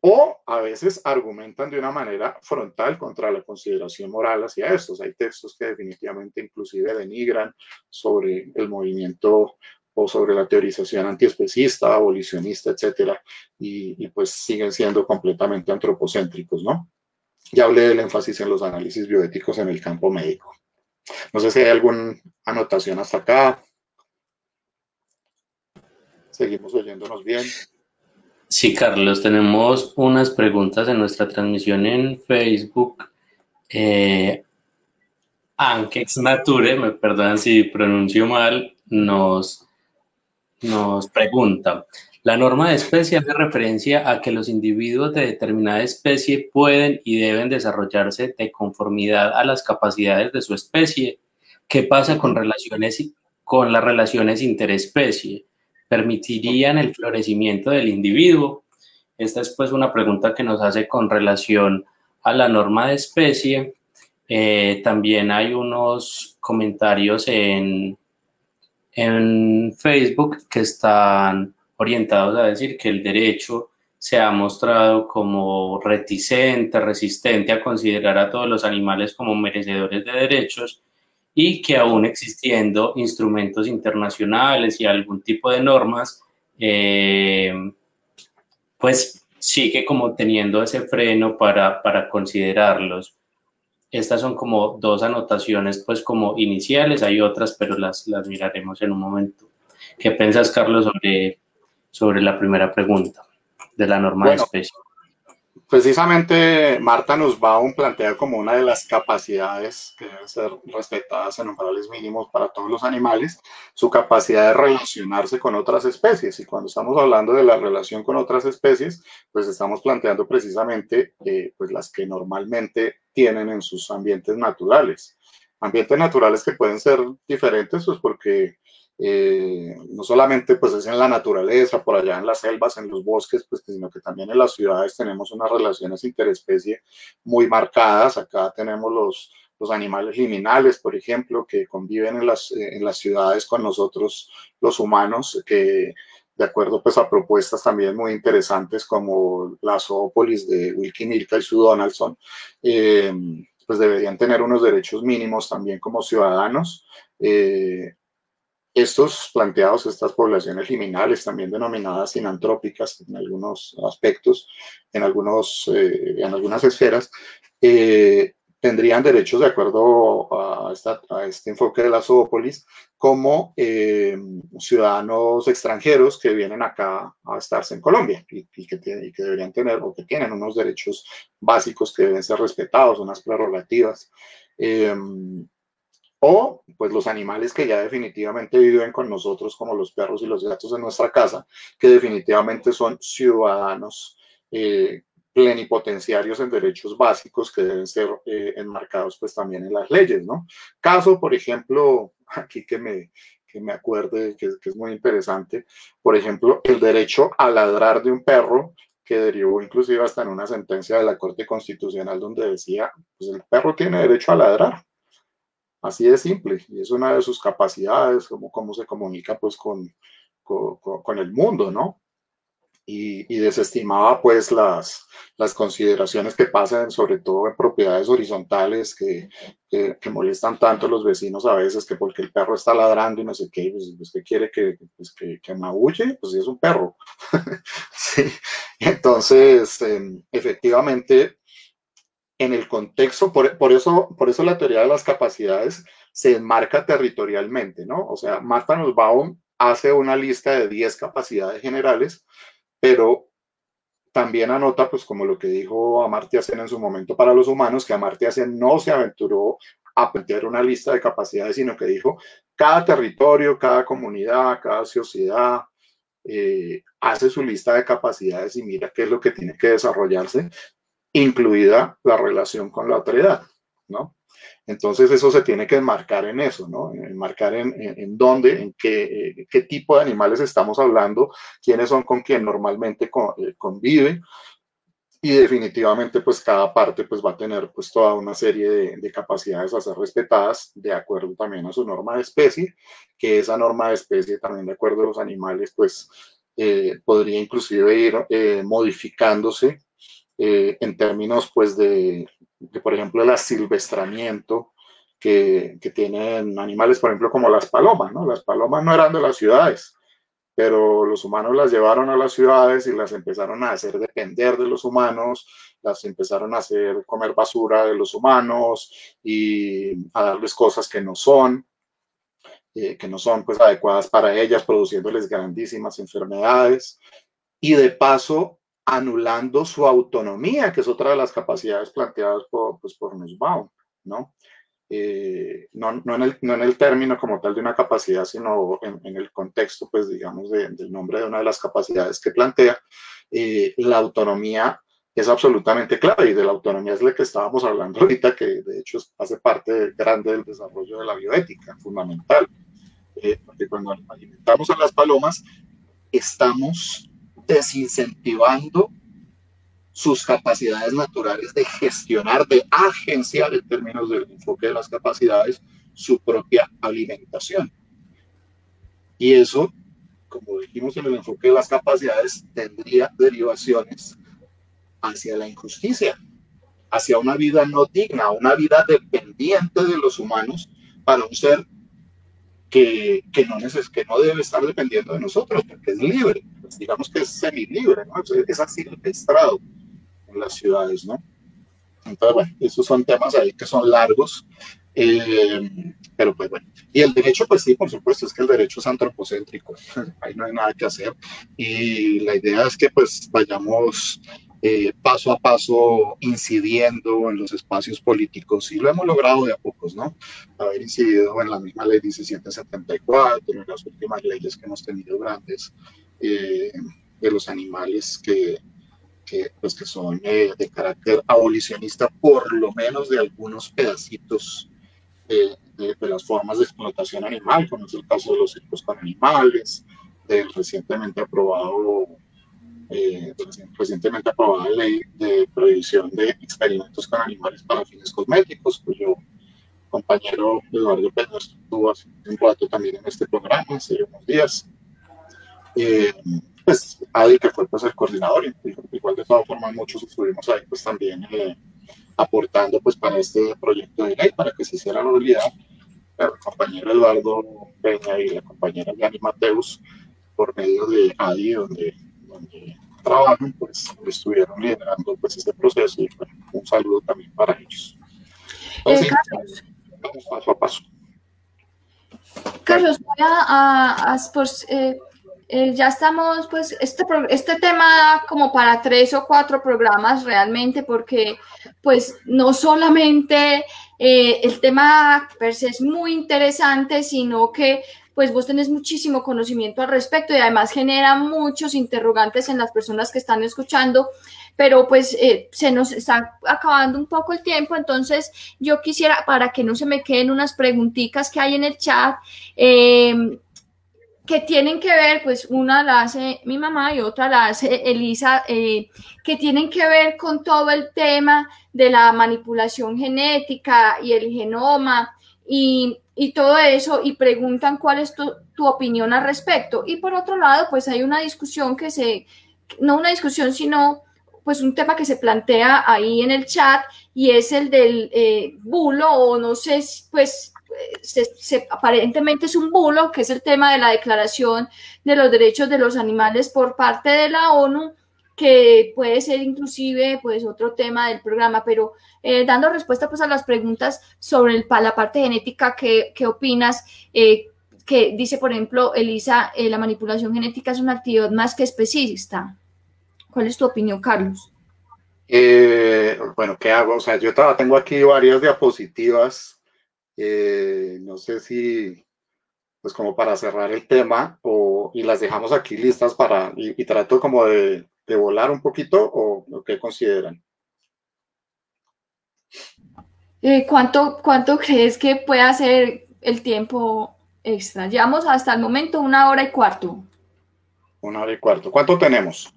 O a veces argumentan de una manera frontal contra la consideración moral hacia estos. Hay textos que definitivamente inclusive denigran sobre el movimiento o sobre la teorización antiespecista, abolicionista, etcétera, y, pues siguen siendo completamente antropocéntricos, ¿no? Ya hablé del énfasis en los análisis bioéticos en el campo médico. No sé si hay alguna anotación hasta acá. Seguimos oyéndonos bien. Sí, Carlos, tenemos unas preguntas en nuestra transmisión en Facebook. Eh, Ankex Nature, me perdonan si pronuncio mal, nos nos pregunta, la norma de especie hace referencia a que los individuos de determinada especie pueden y deben desarrollarse de conformidad a las capacidades de su especie. ¿Qué pasa con, relaciones, con las relaciones interespecie? ¿Permitirían el florecimiento del individuo? Esta es pues una pregunta que nos hace con relación a la norma de especie. Eh, también hay unos comentarios en, en Facebook que están orientados a decir que el derecho se ha mostrado como reticente, resistente a considerar a todos los animales como merecedores de derechos y que aún existiendo instrumentos internacionales y algún tipo de normas, eh, pues sigue como teniendo ese freno para, para considerarlos. Estas son como dos anotaciones, pues como iniciales, hay otras, pero las, las miraremos en un momento. ¿Qué piensas, Carlos, sobre, sobre la primera pregunta de la norma de especie? Precisamente Marta nos va a plantear como una de las capacidades que deben ser respetadas en umbrales mínimos para todos los animales, su capacidad de relacionarse con otras especies. Y cuando estamos hablando de la relación con otras especies, pues estamos planteando precisamente eh, pues las que normalmente tienen en sus ambientes naturales. Ambientes naturales que pueden ser diferentes, pues porque eh, no solamente pues es en la naturaleza, por allá en las selvas, en los bosques, pues, sino que también en las ciudades tenemos unas relaciones interespecie muy marcadas. Acá tenemos los, los animales liminales, por ejemplo, que conviven en las, en las ciudades con nosotros, los humanos, que de acuerdo pues a propuestas también muy interesantes como la zoópolis de Wilkie Milka y Sue Donaldson, eh, pues deberían tener unos derechos mínimos también como ciudadanos. Eh, estos planteados, estas poblaciones liminales, también denominadas sinantrópicas en algunos aspectos, en, algunos, eh, en algunas esferas, tendrían derechos de acuerdo a, este enfoque de la zoópolis como eh, ciudadanos extranjeros que vienen acá a estarse en Colombia y, que deberían tener o que tienen unos derechos básicos que deben ser respetados, unas prerrogativas. O pues los animales que ya definitivamente viven con nosotros, como los perros y los gatos en nuestra casa, que definitivamente son ciudadanos eh, plenipotenciarios en derechos básicos que deben ser eh, enmarcados pues también en las leyes, ¿no? Caso, por ejemplo, aquí que me, que me acuerde que, es muy interesante, por ejemplo, el derecho a ladrar de un perro que derivó inclusive hasta en una sentencia de la Corte Constitucional donde decía, pues el perro tiene derecho a ladrar, Así de simple, y es una de sus capacidades, como cómo se comunica pues con, con, el mundo, ¿no? Y, desestimaba pues las, las consideraciones que pasan sobre todo en propiedades horizontales que, que, molestan tanto a los vecinos a veces que porque el perro está ladrando y no sé qué, pues, pues que quiere que, pues, que, que maulle, pues es un perro. sí. Entonces, em, efectivamente, en el contexto, por, por, eso, por eso la teoría de las capacidades se enmarca territorialmente, ¿no? O sea, Marta Nussbaum hace una lista de 10 capacidades generales, pero también anota, pues como lo que dijo Amartya Sen en su momento para los humanos, que Amartya Sen no se aventuró a plantear una lista de capacidades, sino que dijo, cada territorio, cada comunidad, cada sociedad eh, hace su lista de capacidades y mira qué es lo que tiene que desarrollarse, incluida la relación con la autoridad, ¿no? Entonces eso se tiene que enmarcar en eso, ¿no? Enmarcar en, en, dónde, en qué, eh, qué, tipo de animales estamos hablando, quiénes son con quien normalmente eh, convive y definitivamente pues cada parte pues va a tener pues toda una serie de, capacidades a ser respetadas de acuerdo también a su norma de especie, que esa norma de especie también de acuerdo a los animales pues eh, podría inclusive ir modificándose en términos pues de, por ejemplo el asilvestramiento que, que, tienen animales, por ejemplo, como las palomas, ¿no? Las palomas no eran de las ciudades, pero los humanos las llevaron a las ciudades y las empezaron a hacer depender de los humanos, las empezaron a hacer comer basura de los humanos y a darles cosas que no son, eh, que no son pues adecuadas para ellas, produciéndoles grandísimas enfermedades. Y de paso, anulando su autonomía, que es otra de las capacidades planteadas por, pues, por Nussbaum, ¿no? Eh, no, no, en el, no, en el, término como tal de una capacidad, sino en, el contexto, pues digamos, de, del nombre de una de las capacidades que plantea, eh, la autonomía es absolutamente clave y de la autonomía es la que estábamos hablando ahorita, que de hecho hace parte grande del desarrollo de la bioética, fundamental. Eh, porque cuando alimentamos a las palomas, estamos desincentivando sus capacidades naturales de gestionar, de agenciar en términos del enfoque de las capacidades, su propia alimentación. Y eso, como dijimos en el enfoque de las capacidades, tendría derivaciones hacia la injusticia, hacia una vida no digna, una vida dependiente de los humanos para un ser que, que, no, neces que no debe estar dependiendo de nosotros, porque es libre, pues digamos que es semi-libre, ¿no? es, así estrado en las ciudades, ¿no? Entonces, bueno, esos son temas ahí que son largos, eh, pero pues bueno. Y el derecho, pues sí, por supuesto, es que el derecho es antropocéntrico, ahí no hay nada que hacer. Y la idea es que pues vayamos eh, paso a paso incidiendo en los espacios políticos y lo hemos logrado de a pocos, ¿no? Haber incidido en la misma ley 1774, en las últimas leyes que hemos tenido grandes eh, de los animales que, que, pues, que son eh, de carácter abolicionista, por lo menos de algunos pedacitos de, las formas de explotación animal, como es el caso de los circos con animales, del recientemente aprobado eh, recientemente aprobada ley de prohibición de experimentos con animales para fines cosméticos, cuyo compañero Eduardo Peña estuvo hace un rato también en este programa, hace unos días. Eh, pues Adi, que fue pues, el coordinador, y igual de todas formas muchos estuvimos ahí pues también eh, aportando pues para este proyecto de ley, para que se hiciera realidad. El compañero Eduardo Peña y la compañera Yani Mateus, por medio de ADI, donde trabajan, pues estuvieron liderando pues este proceso y bueno, un saludo también para ellos. Entonces, eh, Carlos, vamos paso a paso. Carlos, voy a, a, pues, eh, eh, ya estamos, pues, este, este tema como para tres o cuatro programas realmente, porque, pues, no solamente eh, el tema per se es muy interesante, sino que pues vos tenés muchísimo conocimiento al respecto y además genera muchos interrogantes en las personas que están escuchando, pero pues eh, se nos está acabando un poco el tiempo, entonces yo quisiera, para que no se me queden unas preguntitas que hay en el chat, eh, que tienen que ver, pues una la hace mi mamá y otra la hace Elisa, eh, que tienen que ver con todo el tema de la manipulación genética y el genoma y y todo eso y preguntan cuál es tu, opinión al respecto. Y por otro lado, pues hay una discusión que se, no una discusión, sino pues un tema que se plantea ahí en el chat y es el del eh, bulo o no sé, pues se, se, aparentemente es un bulo, que es el tema de la Declaración de los Derechos de los Animales por parte de la ONU que puede ser inclusive pues otro tema del programa, pero eh, dando respuesta pues a las preguntas sobre el, la parte genética, ¿qué, qué opinas? Eh, que dice, por ejemplo, Elisa, eh, la manipulación genética es una actividad más que especista. ¿Cuál es tu opinión, Carlos? Bueno, ¿qué hago? O sea, yo tengo aquí varias diapositivas. No sé si, pues como para cerrar el tema, o, y las dejamos aquí listas para, y, trato como de, volar un poquito, o lo que consideran. Eh, ¿cuánto, ¿Cuánto crees que puede ser el tiempo extra? Llevamos hasta el momento una hora y cuarto. Una hora y cuarto. ¿Cuánto tenemos?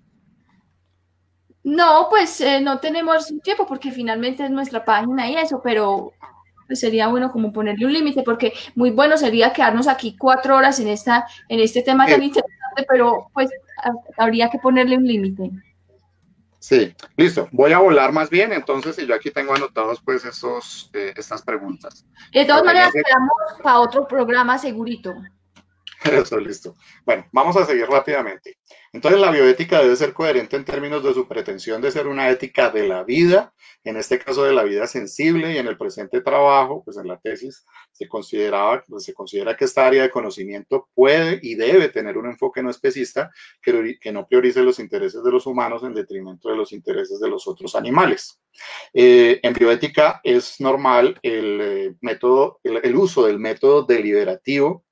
No, pues eh, no tenemos tiempo porque finalmente es nuestra página y eso, pero pues, sería bueno como ponerle un límite porque muy bueno sería quedarnos aquí cuatro horas en, esta, en este tema tan interesante, pero pues habría que ponerle un límite. Sí, listo. Voy a volar más bien, entonces, y yo aquí tengo anotados pues esos, eh, estas preguntas. De todas maneras, esperamos para otro programa segurito. Eso, listo. Bueno, vamos a seguir rápidamente. Entonces, la bioética debe ser coherente en términos de su pretensión de ser una ética de la vida, en este caso de la vida sensible y en el presente trabajo, pues en la tesis se consideraba, pues se considera que esta área de conocimiento puede y debe tener un enfoque no especista que, no priorice los intereses de los humanos en detrimento de los intereses de los otros animales. Eh, en bioética es normal el eh, método, el uso del método deliberativo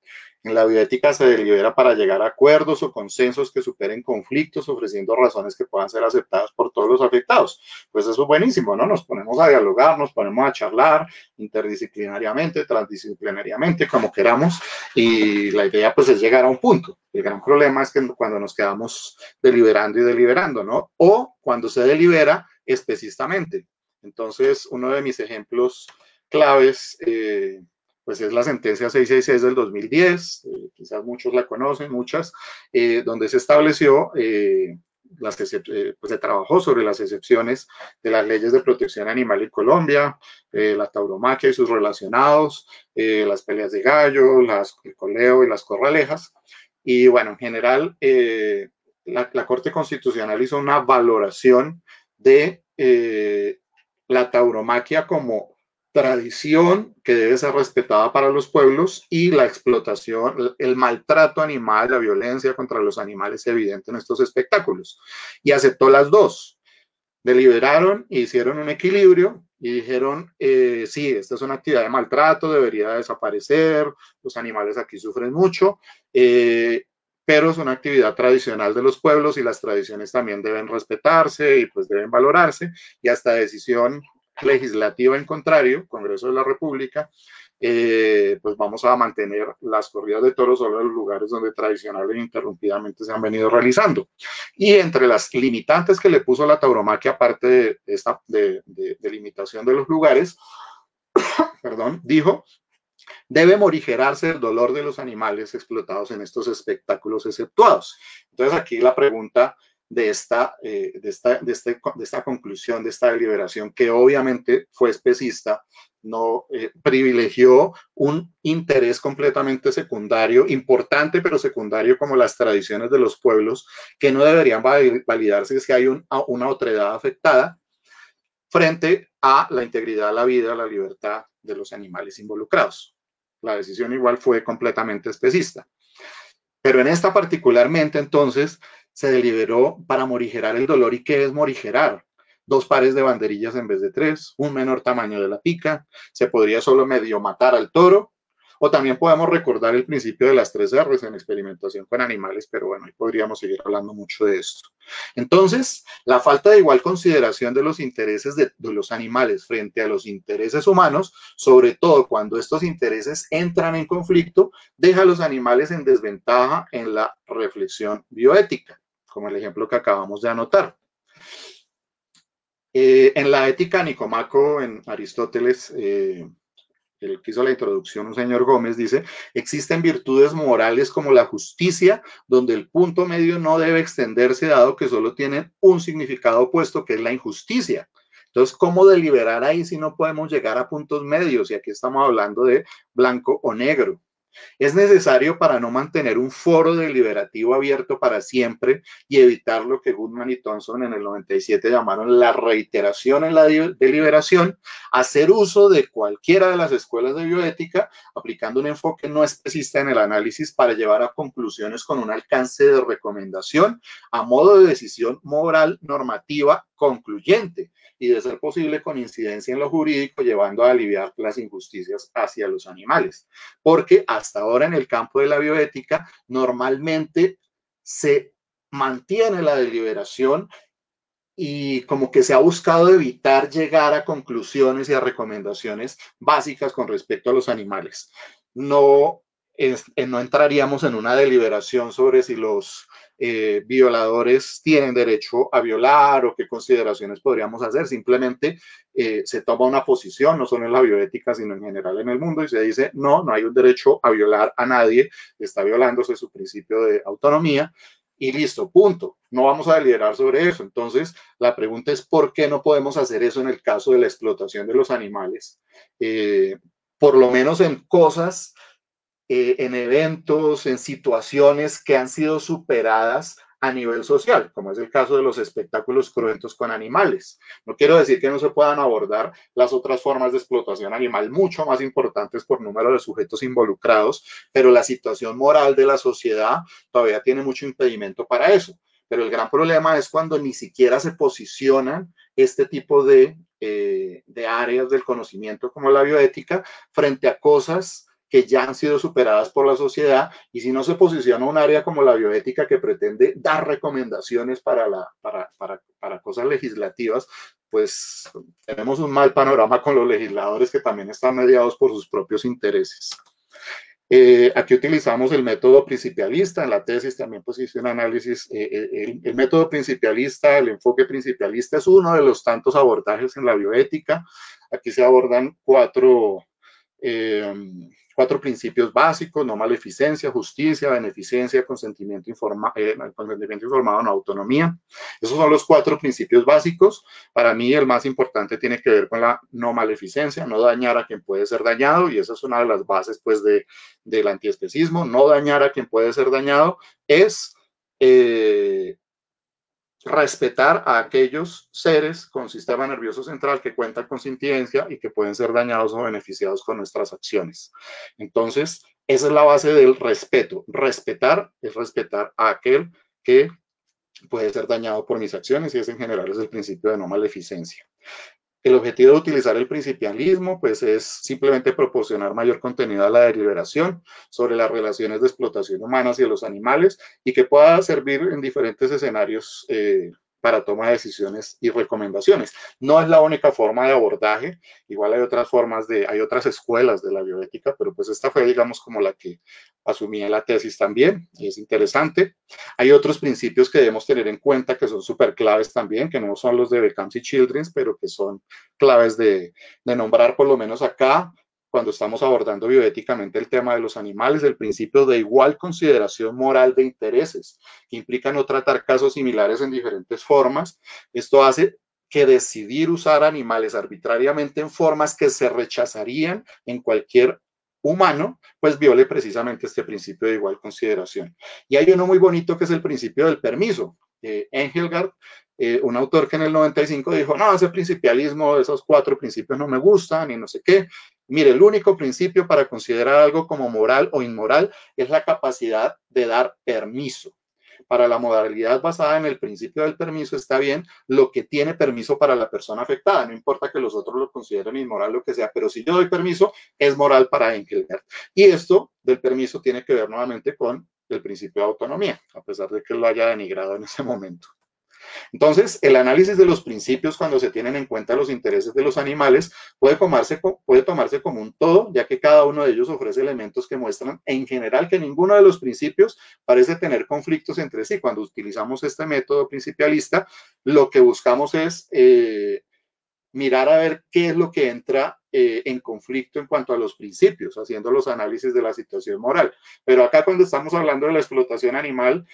en la bioética se delibera para llegar a acuerdos o consensos que superen conflictos, ofreciendo razones que puedan ser aceptadas por todos los afectados. Pues eso es buenísimo, ¿no? Nos ponemos a dialogar, nos ponemos a charlar interdisciplinariamente, transdisciplinariamente, como queramos, y la idea pues es llegar a un punto. El gran problema es que cuando nos quedamos deliberando y deliberando, ¿no? O cuando se delibera específicamente. Entonces, uno de mis ejemplos claves eh, pues es la sentencia 666 del 2010, eh, quizás muchos la conocen, muchas, eh, donde se estableció, eh, las pues se trabajó sobre las excepciones de las leyes de protección animal en Colombia, la tauromaquia y sus relacionados, las peleas de gallo, las, el coleo y las corralejas. Y bueno, en general, la, la, Corte Constitucional hizo una valoración de la tauromaquia como tradición que debe ser respetada para los pueblos y la explotación, el maltrato animal, la violencia contra los animales es evidente en estos espectáculos. Y aceptó las dos. Deliberaron e hicieron un equilibrio y dijeron, eh, sí, esta es una actividad de maltrato, debería desaparecer, los animales aquí sufren mucho, eh, pero es una actividad tradicional de los pueblos y las tradiciones también deben respetarse y pues deben valorarse y hasta decisión legislativa en contrario, Congreso de la República, eh, pues vamos a mantener las corridas de toros solo en los lugares donde tradicionalmente interrumpidamente se han venido realizando. Y entre las limitantes que le puso la tauromaquia, aparte de esta de, limitación de los lugares, perdón, dijo debe morigerarse el dolor de los animales explotados en estos espectáculos exceptuados. Entonces aquí la pregunta de esta, eh, de, esta, de, este, de, esta conclusión, de esta deliberación, que obviamente fue especista, no eh, privilegió un interés completamente secundario, importante pero secundario como las tradiciones de los pueblos, que no deberían validarse si hay un, una otredad afectada frente a la integridad, la vida, la libertad de los animales involucrados. La decisión igual fue completamente especista. Pero en esta particularmente, entonces, se deliberó para morigerar el dolor. ¿Y qué es morigerar? Dos pares de banderillas en vez de tres, un menor tamaño de la pica, se podría solo medio matar al toro, o también podemos recordar el principio de las tres R's en experimentación con animales, pero bueno, ahí podríamos seguir hablando mucho de esto. Entonces, la falta de igual consideración de los intereses de, de, los animales frente a los intereses humanos, sobre todo cuando estos intereses entran en conflicto, deja a los animales en desventaja en la reflexión bioética como el ejemplo que acabamos de anotar. Eh, en la ética Nicomaco, en Aristóteles, eh, el que hizo la introducción, un señor Gómez, dice, existen virtudes morales como la justicia, donde el punto medio no debe extenderse dado que solo tienen un significado opuesto, que es la injusticia. Entonces, ¿cómo deliberar ahí si no podemos llegar a puntos medios? Y aquí estamos hablando de blanco o negro. Es necesario para no mantener un foro deliberativo abierto para siempre y evitar lo que Goodman y Thompson en el 97 llamaron la reiteración en la deliberación, hacer uso de cualquiera de las escuelas de bioética, aplicando un enfoque no especista en el análisis para llevar a conclusiones con un alcance de recomendación a modo de decisión moral normativa concluyente y de ser posible con incidencia en lo jurídico, llevando a aliviar las injusticias hacia los animales. Porque hasta ahora en el campo de la bioética normalmente se mantiene la deliberación y como que se ha buscado evitar llegar a conclusiones y a recomendaciones básicas con respecto a los animales. No, no entraríamos en una deliberación sobre si los eh, violadores tienen derecho a violar o qué consideraciones podríamos hacer. Simplemente eh, se toma una posición, no solo en la bioética, sino en general en el mundo, y se dice, no, no hay un derecho a violar a nadie, está violándose su principio de autonomía. Y listo, punto. No vamos a deliberar sobre eso. Entonces, la pregunta es, ¿por qué no podemos hacer eso en el caso de la explotación de los animales? Eh, por lo menos en cosas eh, en eventos, en situaciones que han sido superadas a nivel social, como es el caso de los espectáculos cruentos con animales. No quiero decir que no se puedan abordar las otras formas de explotación animal, mucho más importantes por número de sujetos involucrados, pero la situación moral de la sociedad todavía tiene mucho impedimento para eso. Pero el gran problema es cuando ni siquiera se posicionan este tipo de, eh, de áreas del conocimiento como la bioética frente a cosas que ya han sido superadas por la sociedad y si no se posiciona un área como la bioética que pretende dar recomendaciones para, la, para, para, para cosas legislativas, pues tenemos un mal panorama con los legisladores que también están mediados por sus propios intereses. Eh, aquí utilizamos el método principialista, en la tesis también pues hice un análisis, eh, eh, el, el, método principialista, el enfoque principialista es uno de los tantos abordajes en la bioética. Aquí se abordan cuatro, cuatro principios básicos, no maleficencia, justicia, beneficencia, consentimiento, informa, eh, consentimiento informado, no autonomía. Esos son los cuatro principios básicos. Para mí el más importante tiene que ver con la no maleficencia, no dañar a quien puede ser dañado, y esa es una de las bases pues de, del antiespecismo, no dañar a quien puede ser dañado es... Eh, respetar a aquellos seres con sistema nervioso central que cuentan con sintiencia y que pueden ser dañados o beneficiados con nuestras acciones. Entonces, esa es la base del respeto. Respetar es respetar a aquel que puede ser dañado por mis acciones y ese en general es el principio de no maleficencia. El objetivo de utilizar el principialismo, pues, es simplemente proporcionar mayor contenido a la deliberación sobre las relaciones de explotación humanas y de los animales y que pueda servir en diferentes escenarios eh, para toma de decisiones y recomendaciones. No es la única forma de abordaje, igual hay otras formas de, hay otras escuelas de la bioética, pero pues esta fue, digamos, como la que asumí en la tesis también, y es interesante. Hay otros principios que debemos tener en cuenta que son súper claves también, que no son los de Becomes y Children's, pero que son claves de, de nombrar por lo menos acá, cuando estamos abordando bioéticamente el tema de los animales, el principio de igual consideración moral de intereses, que implica no tratar casos similares en diferentes formas. Esto hace que decidir usar animales arbitrariamente en formas que se rechazarían en cualquier humano, pues viole precisamente este principio de igual consideración. Y hay uno muy bonito que es el principio del permiso. Eh, Engelgard, eh, un autor que en el 95 dijo, no, ese principialismo, esos cuatro principios no me gustan y no sé qué. Mire, el único principio para considerar algo como moral o inmoral es la capacidad de dar permiso. Para la modalidad basada en el principio del permiso está bien lo que tiene permiso para la persona afectada. No importa que los otros lo consideren inmoral, lo que sea, pero si yo doy permiso, es moral para Engelbert. Y esto del permiso tiene que ver nuevamente con el principio de autonomía, a pesar de que lo haya denigrado en ese momento. Entonces, el análisis de los principios cuando se tienen en cuenta los intereses de los animales puede tomarse, como un todo, ya que cada uno de ellos ofrece elementos que muestran en general que ninguno de los principios parece tener conflictos entre sí. Cuando utilizamos este método principialista, lo que buscamos es eh, mirar a ver qué es lo que entra eh, en conflicto en cuanto a los principios, haciendo los análisis de la situación moral. Pero acá cuando estamos hablando de la explotación animal,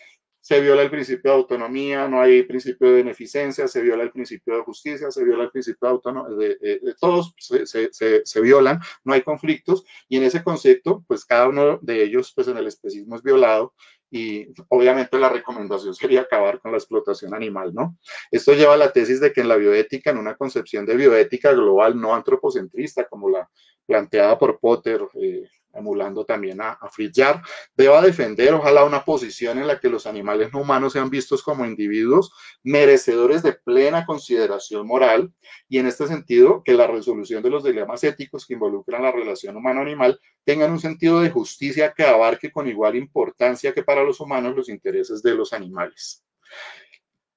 se viola el principio de autonomía, no hay principio de beneficencia, se viola el principio de justicia, se viola el principio de autonomía, de, todos se, se, se, violan, no hay conflictos y en ese concepto, pues cada uno de ellos, pues en el especismo es violado y obviamente la recomendación sería acabar con la explotación animal, ¿no? Esto lleva a la tesis de que en la bioética, en una concepción de bioética global no antropocentrista, como la planteada por Potter, eh, emulando también a, a Fritz deba defender ojalá una posición en la que los animales no humanos sean vistos como individuos merecedores de plena consideración moral y en este sentido que la resolución de los dilemas éticos que involucran la relación humano-animal tengan un sentido de justicia que abarque con igual importancia que para los humanos los intereses de los animales.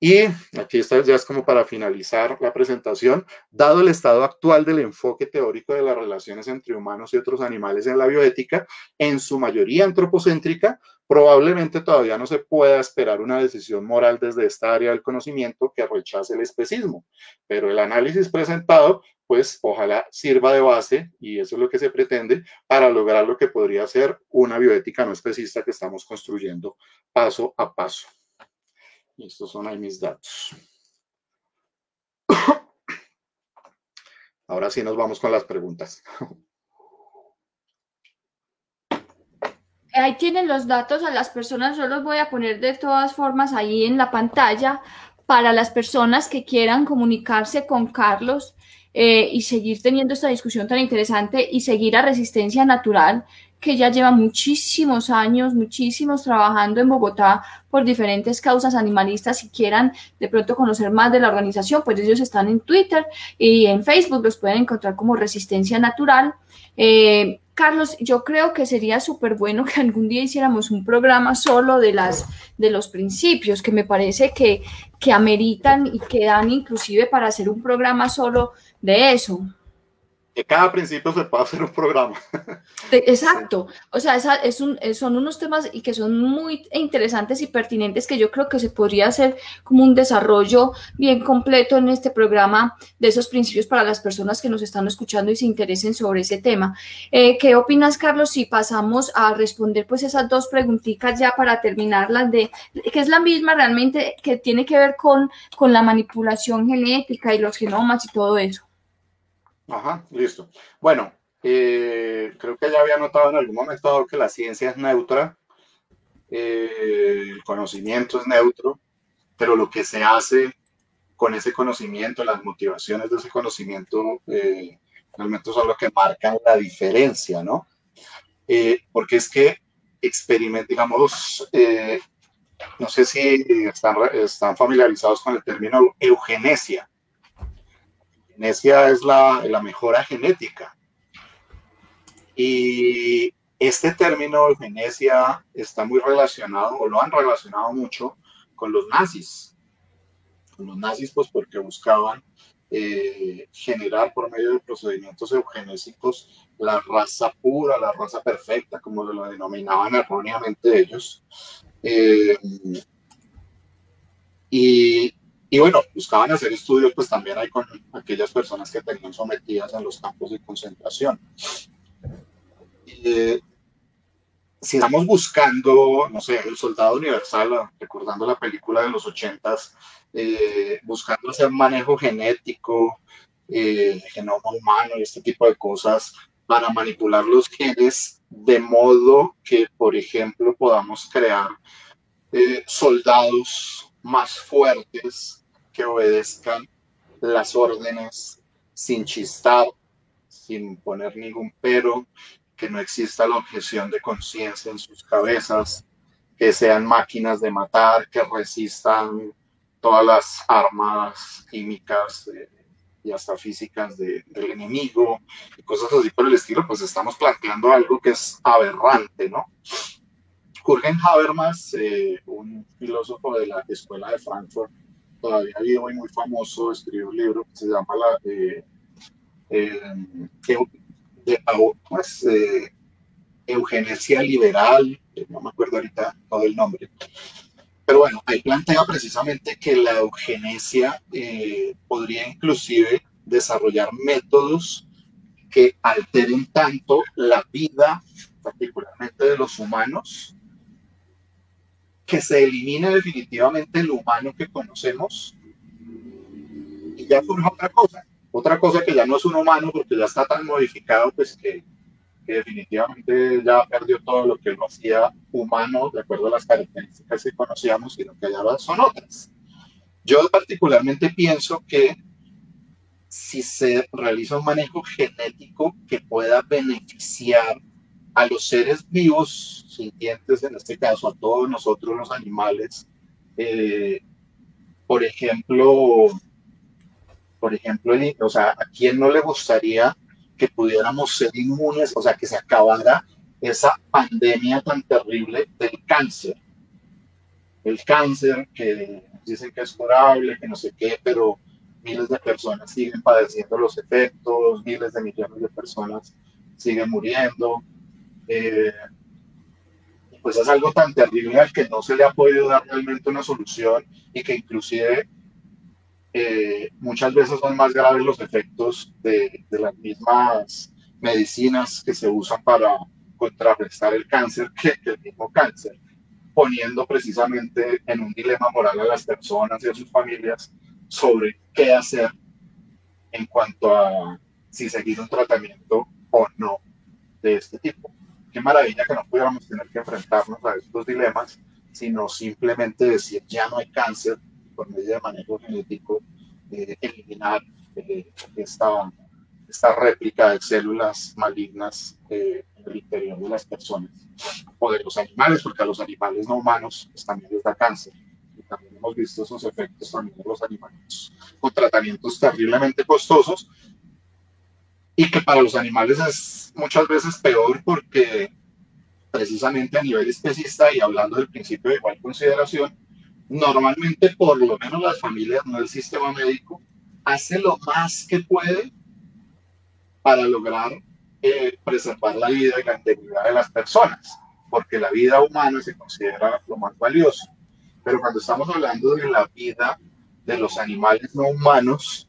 Y aquí está ya es como para finalizar la presentación. Dado el estado actual del enfoque teórico de las relaciones entre humanos y otros animales en la bioética, en su mayoría antropocéntrica, probablemente todavía no se pueda esperar una decisión moral desde esta área del conocimiento que rechace el especismo. Pero el análisis presentado, pues ojalá sirva de base, y eso es lo que se pretende, para lograr lo que podría ser una bioética no especista que estamos construyendo paso a paso. Estos son ahí mis datos. Ahora sí nos vamos con las preguntas. Ahí tienen los datos a las personas, yo los voy a poner de todas formas ahí en la pantalla para las personas que quieran comunicarse con Carlos eh, y seguir teniendo esta discusión tan interesante y seguir a Resistencia Natural que ya lleva muchísimos años, muchísimos trabajando en Bogotá por diferentes causas animalistas. Si quieran de pronto conocer más de la organización, pues ellos están en Twitter y en Facebook, los pueden encontrar como Resistencia Natural. Eh, Carlos, yo creo que sería súper bueno que algún día hiciéramos un programa solo de, las, de los principios, que me parece que, que ameritan y que dan inclusive para hacer un programa solo de eso que cada principio se puede hacer un programa. Exacto. O sea, es un, son unos temas y que son muy interesantes y pertinentes que yo creo que se podría hacer como un desarrollo bien completo en este programa de esos principios para las personas que nos están escuchando y se interesen sobre ese tema. Eh, ¿Qué opinas, Carlos, si pasamos a responder pues esas dos preguntitas ya para terminar las de, que es la misma realmente que tiene que ver con, con la manipulación genética y los genomas y todo eso? Ajá, listo. Bueno, eh, creo que ya había notado en algún momento que la ciencia es neutra, eh, el conocimiento es neutro, pero lo que se hace con ese conocimiento, las motivaciones de ese conocimiento, eh, realmente son lo que marcan la diferencia, ¿no? porque es que experimento, digamos, no sé si están, están familiarizados con el término eugenesia eugenesia es la, mejora genética. Y este término eugenesia está muy relacionado, o lo han relacionado mucho, con los nazis. Con los nazis, pues porque buscaban eh, generar por medio de procedimientos eugenésicos la raza pura, la raza perfecta, como lo denominaban erróneamente ellos. Eh, y y bueno, buscaban hacer estudios pues también hay con aquellas personas que tenían sometidas en los campos de concentración. Eh, si estamos buscando, no sé, el soldado universal, recordando la película de los ochentas, eh, buscando hacer manejo genético, eh, genoma humano y este tipo de cosas para manipular los genes de modo que, por ejemplo, podamos crear soldados más fuertes que obedezcan las órdenes sin chistar, sin poner ningún pero, que no exista la objeción de conciencia en sus cabezas, que sean máquinas de matar, que resistan todas las armas químicas eh, y hasta físicas del enemigo y cosas así por el estilo, pues estamos planteando algo que es aberrante, ¿no? Jürgen Habermas, eh, un filósofo de la Escuela de Frankfurt, todavía vivo y muy famoso, escribió un libro que se llama la, eh, eh, de, pues, Eugenesia Liberal, no me acuerdo ahorita todo el nombre. Pero bueno, ahí plantea precisamente que la eugenesia podría inclusive desarrollar métodos que alteren tanto la vida, particularmente de los humanos, que se elimine definitivamente el humano que conocemos y ya surge otra cosa, otra cosa que ya no es un humano porque ya está tan modificado pues que, que definitivamente ya perdió todo lo que lo hacía humano de acuerdo a las características que conocíamos lo que ya son otras. Yo particularmente pienso que si se realiza un manejo genético que pueda beneficiar a los seres vivos, sintientes en este caso, a todos nosotros los animales, eh, por ejemplo, por ejemplo, o sea, ¿a quién no le gustaría que pudiéramos ser inmunes, o sea, que se acabara esa pandemia tan terrible del cáncer? El cáncer que dicen que es curable, que no sé qué, pero miles de personas siguen padeciendo los efectos, miles de millones de personas siguen muriendo. Eh, pues es algo tan terrible al que no se le ha podido dar realmente una solución y que inclusive eh, muchas veces son más graves los efectos de, las mismas medicinas que se usan para contrarrestar el cáncer que el mismo cáncer, poniendo precisamente en un dilema moral a las personas y a sus familias sobre qué hacer en cuanto a si seguir un tratamiento o no de este tipo. Qué maravilla que no pudiéramos tener que enfrentarnos a estos dilemas, sino simplemente decir ya no hay cáncer por medio de manejo genético, eh, eliminar eh, esta, esta réplica de células malignas eh, en el interior de las personas o de los animales, porque a los animales no humanos pues, también les da cáncer. También hemos visto esos efectos también en los animales con tratamientos terriblemente costosos y que para los animales es muchas veces peor porque precisamente a nivel especista y hablando del principio de igual consideración, normalmente por lo menos las familias, no el sistema médico, hace lo más que puede para lograr eh, preservar la vida y la integridad de las personas, porque la vida humana se considera lo más valioso. Pero cuando estamos hablando de la vida de los animales no humanos,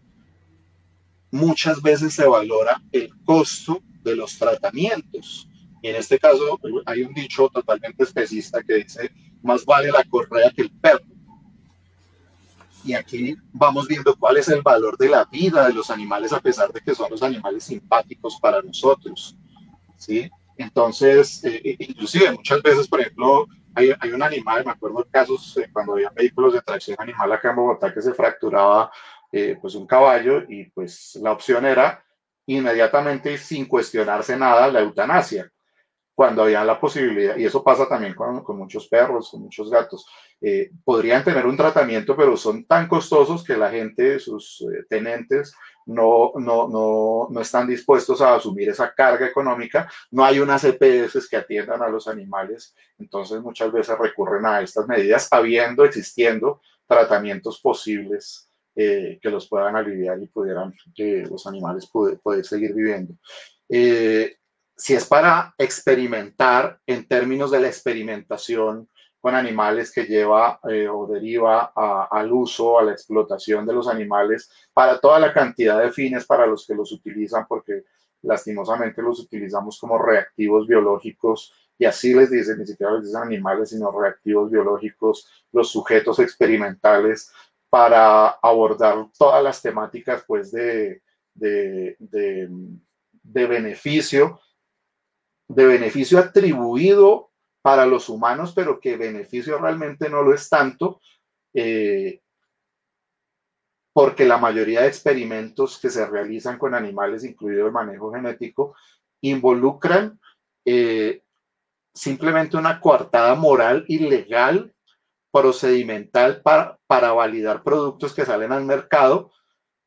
muchas veces se valora el costo de los tratamientos. Y en este caso hay un dicho totalmente especista que dice, más vale la correa que el perro. Y aquí vamos viendo cuál es el valor de la vida de los animales a pesar de que son los animales simpáticos para nosotros. ¿sí? Entonces, eh, inclusive muchas veces, por ejemplo, hay, hay, un animal, me acuerdo casos eh, cuando había vehículos de tracción animal acá en Bogotá que se fracturaba eh, pues un caballo y pues la opción era inmediatamente sin cuestionarse nada la eutanasia cuando había la posibilidad, y eso pasa también con, con muchos perros, con muchos gatos, eh, podrían tener un tratamiento, pero son tan costosos que la gente, sus eh, tenentes, no, no, no, no, están dispuestos a asumir esa carga económica. No hay unas EPS que atiendan a los animales, entonces muchas veces recurren a estas medidas, habiendo, existiendo tratamientos posibles eh, que los puedan aliviar y pudieran que los animales poder seguir viviendo. Eh, si es para experimentar en términos de la experimentación con animales que lleva eh, o deriva al uso, a la explotación de los animales para toda la cantidad de fines para los que los utilizan, porque lastimosamente los utilizamos como reactivos biológicos y así les dicen, ni siquiera les dicen animales, sino reactivos biológicos, los sujetos experimentales para abordar todas las temáticas pues de, de, de, beneficio de beneficio atribuido para los humanos, pero que beneficio realmente no lo es tanto, eh, porque la mayoría de experimentos que se realizan con animales, incluido el manejo genético, involucran eh, simplemente una coartada moral ilegal, procedimental para, para validar productos que salen al mercado,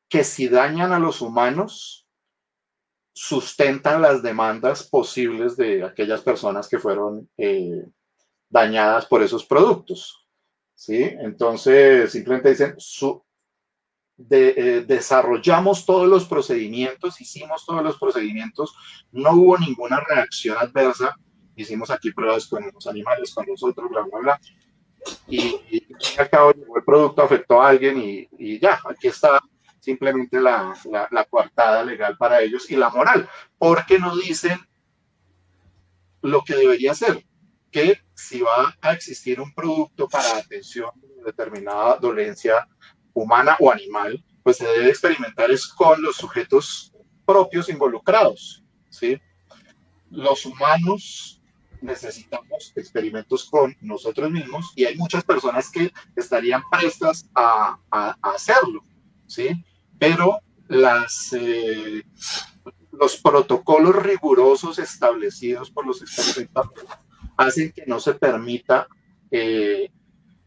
que si dañan a los humanos, sustentan las demandas posibles de aquellas personas que fueron eh, dañadas por esos productos. ¿sí? Entonces, simplemente dicen, eh, desarrollamos todos los procedimientos, hicimos todos los procedimientos, no hubo ninguna reacción adversa, hicimos aquí pruebas con los animales, con nosotros, bla, bla, bla. Y, al cabo el producto afectó a alguien y, ya, aquí está simplemente la, la, coartada legal para ellos y la moral, porque no dicen lo que debería ser. que si va a existir un producto para atención de determinada dolencia humana o animal, pues se debe experimentar es con los sujetos propios involucrados, ¿sí? Los humanos necesitamos experimentos con nosotros mismos y hay muchas personas que estarían prestas a, hacerlo, ¿sí? Pero eh, los protocolos rigurosos establecidos por los experimentadores hacen que no se permita eh,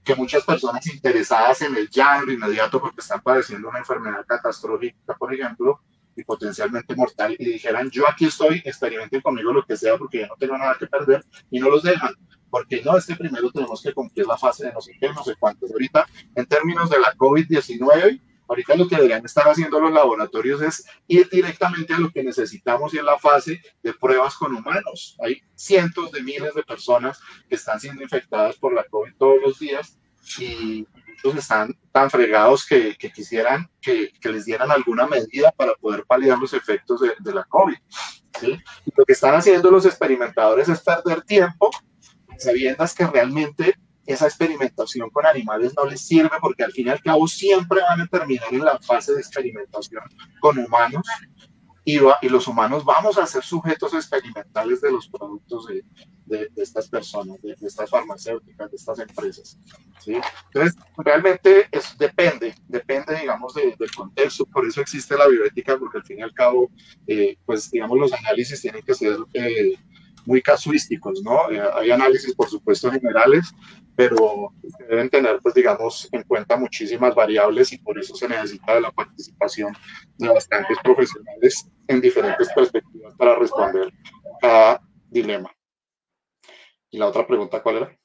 que muchas personas interesadas en el llanto inmediato porque están padeciendo una enfermedad catastrófica, por ejemplo, y potencialmente mortal, y dijeran, yo aquí estoy, experimenten conmigo lo que sea porque ya no tengo nada que perder, y no los dejan, porque no, este primero tenemos que cumplir la fase de no sé qué, no sé cuántos. Ahorita, en términos de la COVID-19, Ahorita lo que deberían estar haciendo los laboratorios es ir directamente a lo que necesitamos y en la fase de pruebas con humanos. Hay cientos de miles de personas que están siendo infectadas por la COVID todos los días y muchos están tan fregados que, quisieran que, les dieran alguna medida para poder paliar los efectos de, la COVID. lo que están haciendo los experimentadores es perder tiempo sabiendo que realmente esa experimentación con animales no les sirve porque al fin y al cabo siempre van a terminar en la fase de experimentación con humanos y, y los humanos vamos a ser sujetos experimentales de los productos de, de, estas personas, de, estas farmacéuticas, de estas empresas. ¿sí? Entonces, realmente es, depende, depende, digamos, del contexto, por eso existe la bioética, porque al fin y al cabo, eh, pues, digamos, los análisis tienen que ser... Eh, muy casuísticos, ¿no? Eh, hay análisis, por supuesto, generales, pero deben tener, pues, digamos, en cuenta muchísimas variables y por eso se necesita de la participación de bastantes profesionales en diferentes perspectivas para responder a dilema. ¿Y la otra pregunta cuál era?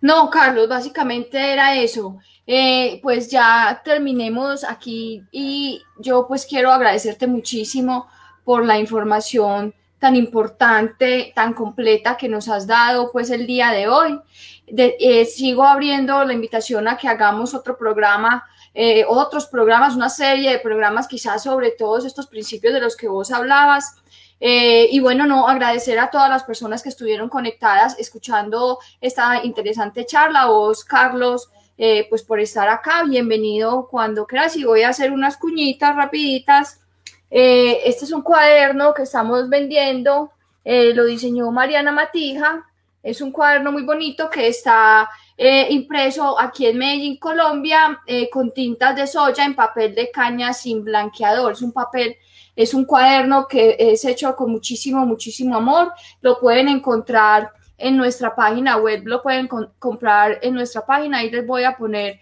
No, Carlos, básicamente era eso. Eh, pues ya terminemos aquí y yo pues quiero agradecerte muchísimo por la información tan importante, tan completa que nos has dado pues el día de hoy. Eh, sigo abriendo la invitación a que hagamos otro programa, eh, otros programas, una serie de programas quizás sobre todos estos principios de los que vos hablabas. Eh, y bueno, no, agradecer a todas las personas que estuvieron conectadas escuchando esta interesante charla. Vos, Carlos, pues por estar acá, bienvenido cuando quieras y voy a hacer unas cuñitas rapiditas eh, este es un cuaderno que estamos vendiendo, eh, lo diseñó Mariana Matija, es un cuaderno muy bonito que está eh, impreso aquí en Medellín, Colombia, con tintas de soya en papel de caña sin blanqueador. Es un papel, es un cuaderno que es hecho con muchísimo, muchísimo amor. Lo pueden encontrar en nuestra página web, lo pueden comprar en nuestra página. Ahí les voy a poner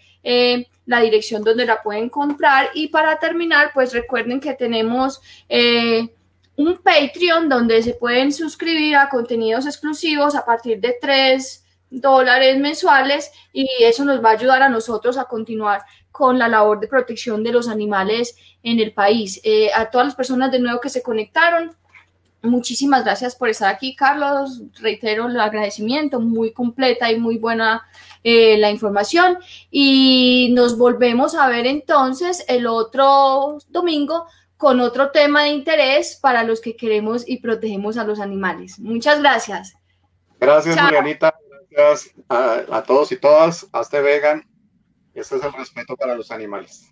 la dirección donde la pueden comprar. Y para terminar, pues recuerden que tenemos eh, un Patreon donde se pueden suscribir a contenidos exclusivos a partir de 3 dólares mensuales y eso nos va a ayudar a nosotros a continuar con la labor de protección de los animales en el país. Eh, a todas las personas de nuevo que se conectaron, muchísimas gracias por estar aquí, Carlos. Reitero el agradecimiento, muy completa y muy buena eh, la información y nos volvemos a ver entonces el otro domingo con otro tema de interés para los que queremos y protegemos a los animales. Muchas gracias. Gracias, Julianita. Gracias a, todos y todas. Hasta vegan. Ese es el respeto para los animales.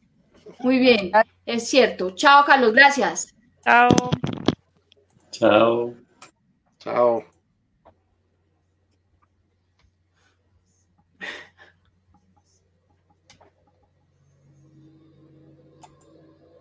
Muy bien, es cierto. Chao, Carlos. Gracias. Chao. Chao. Chao.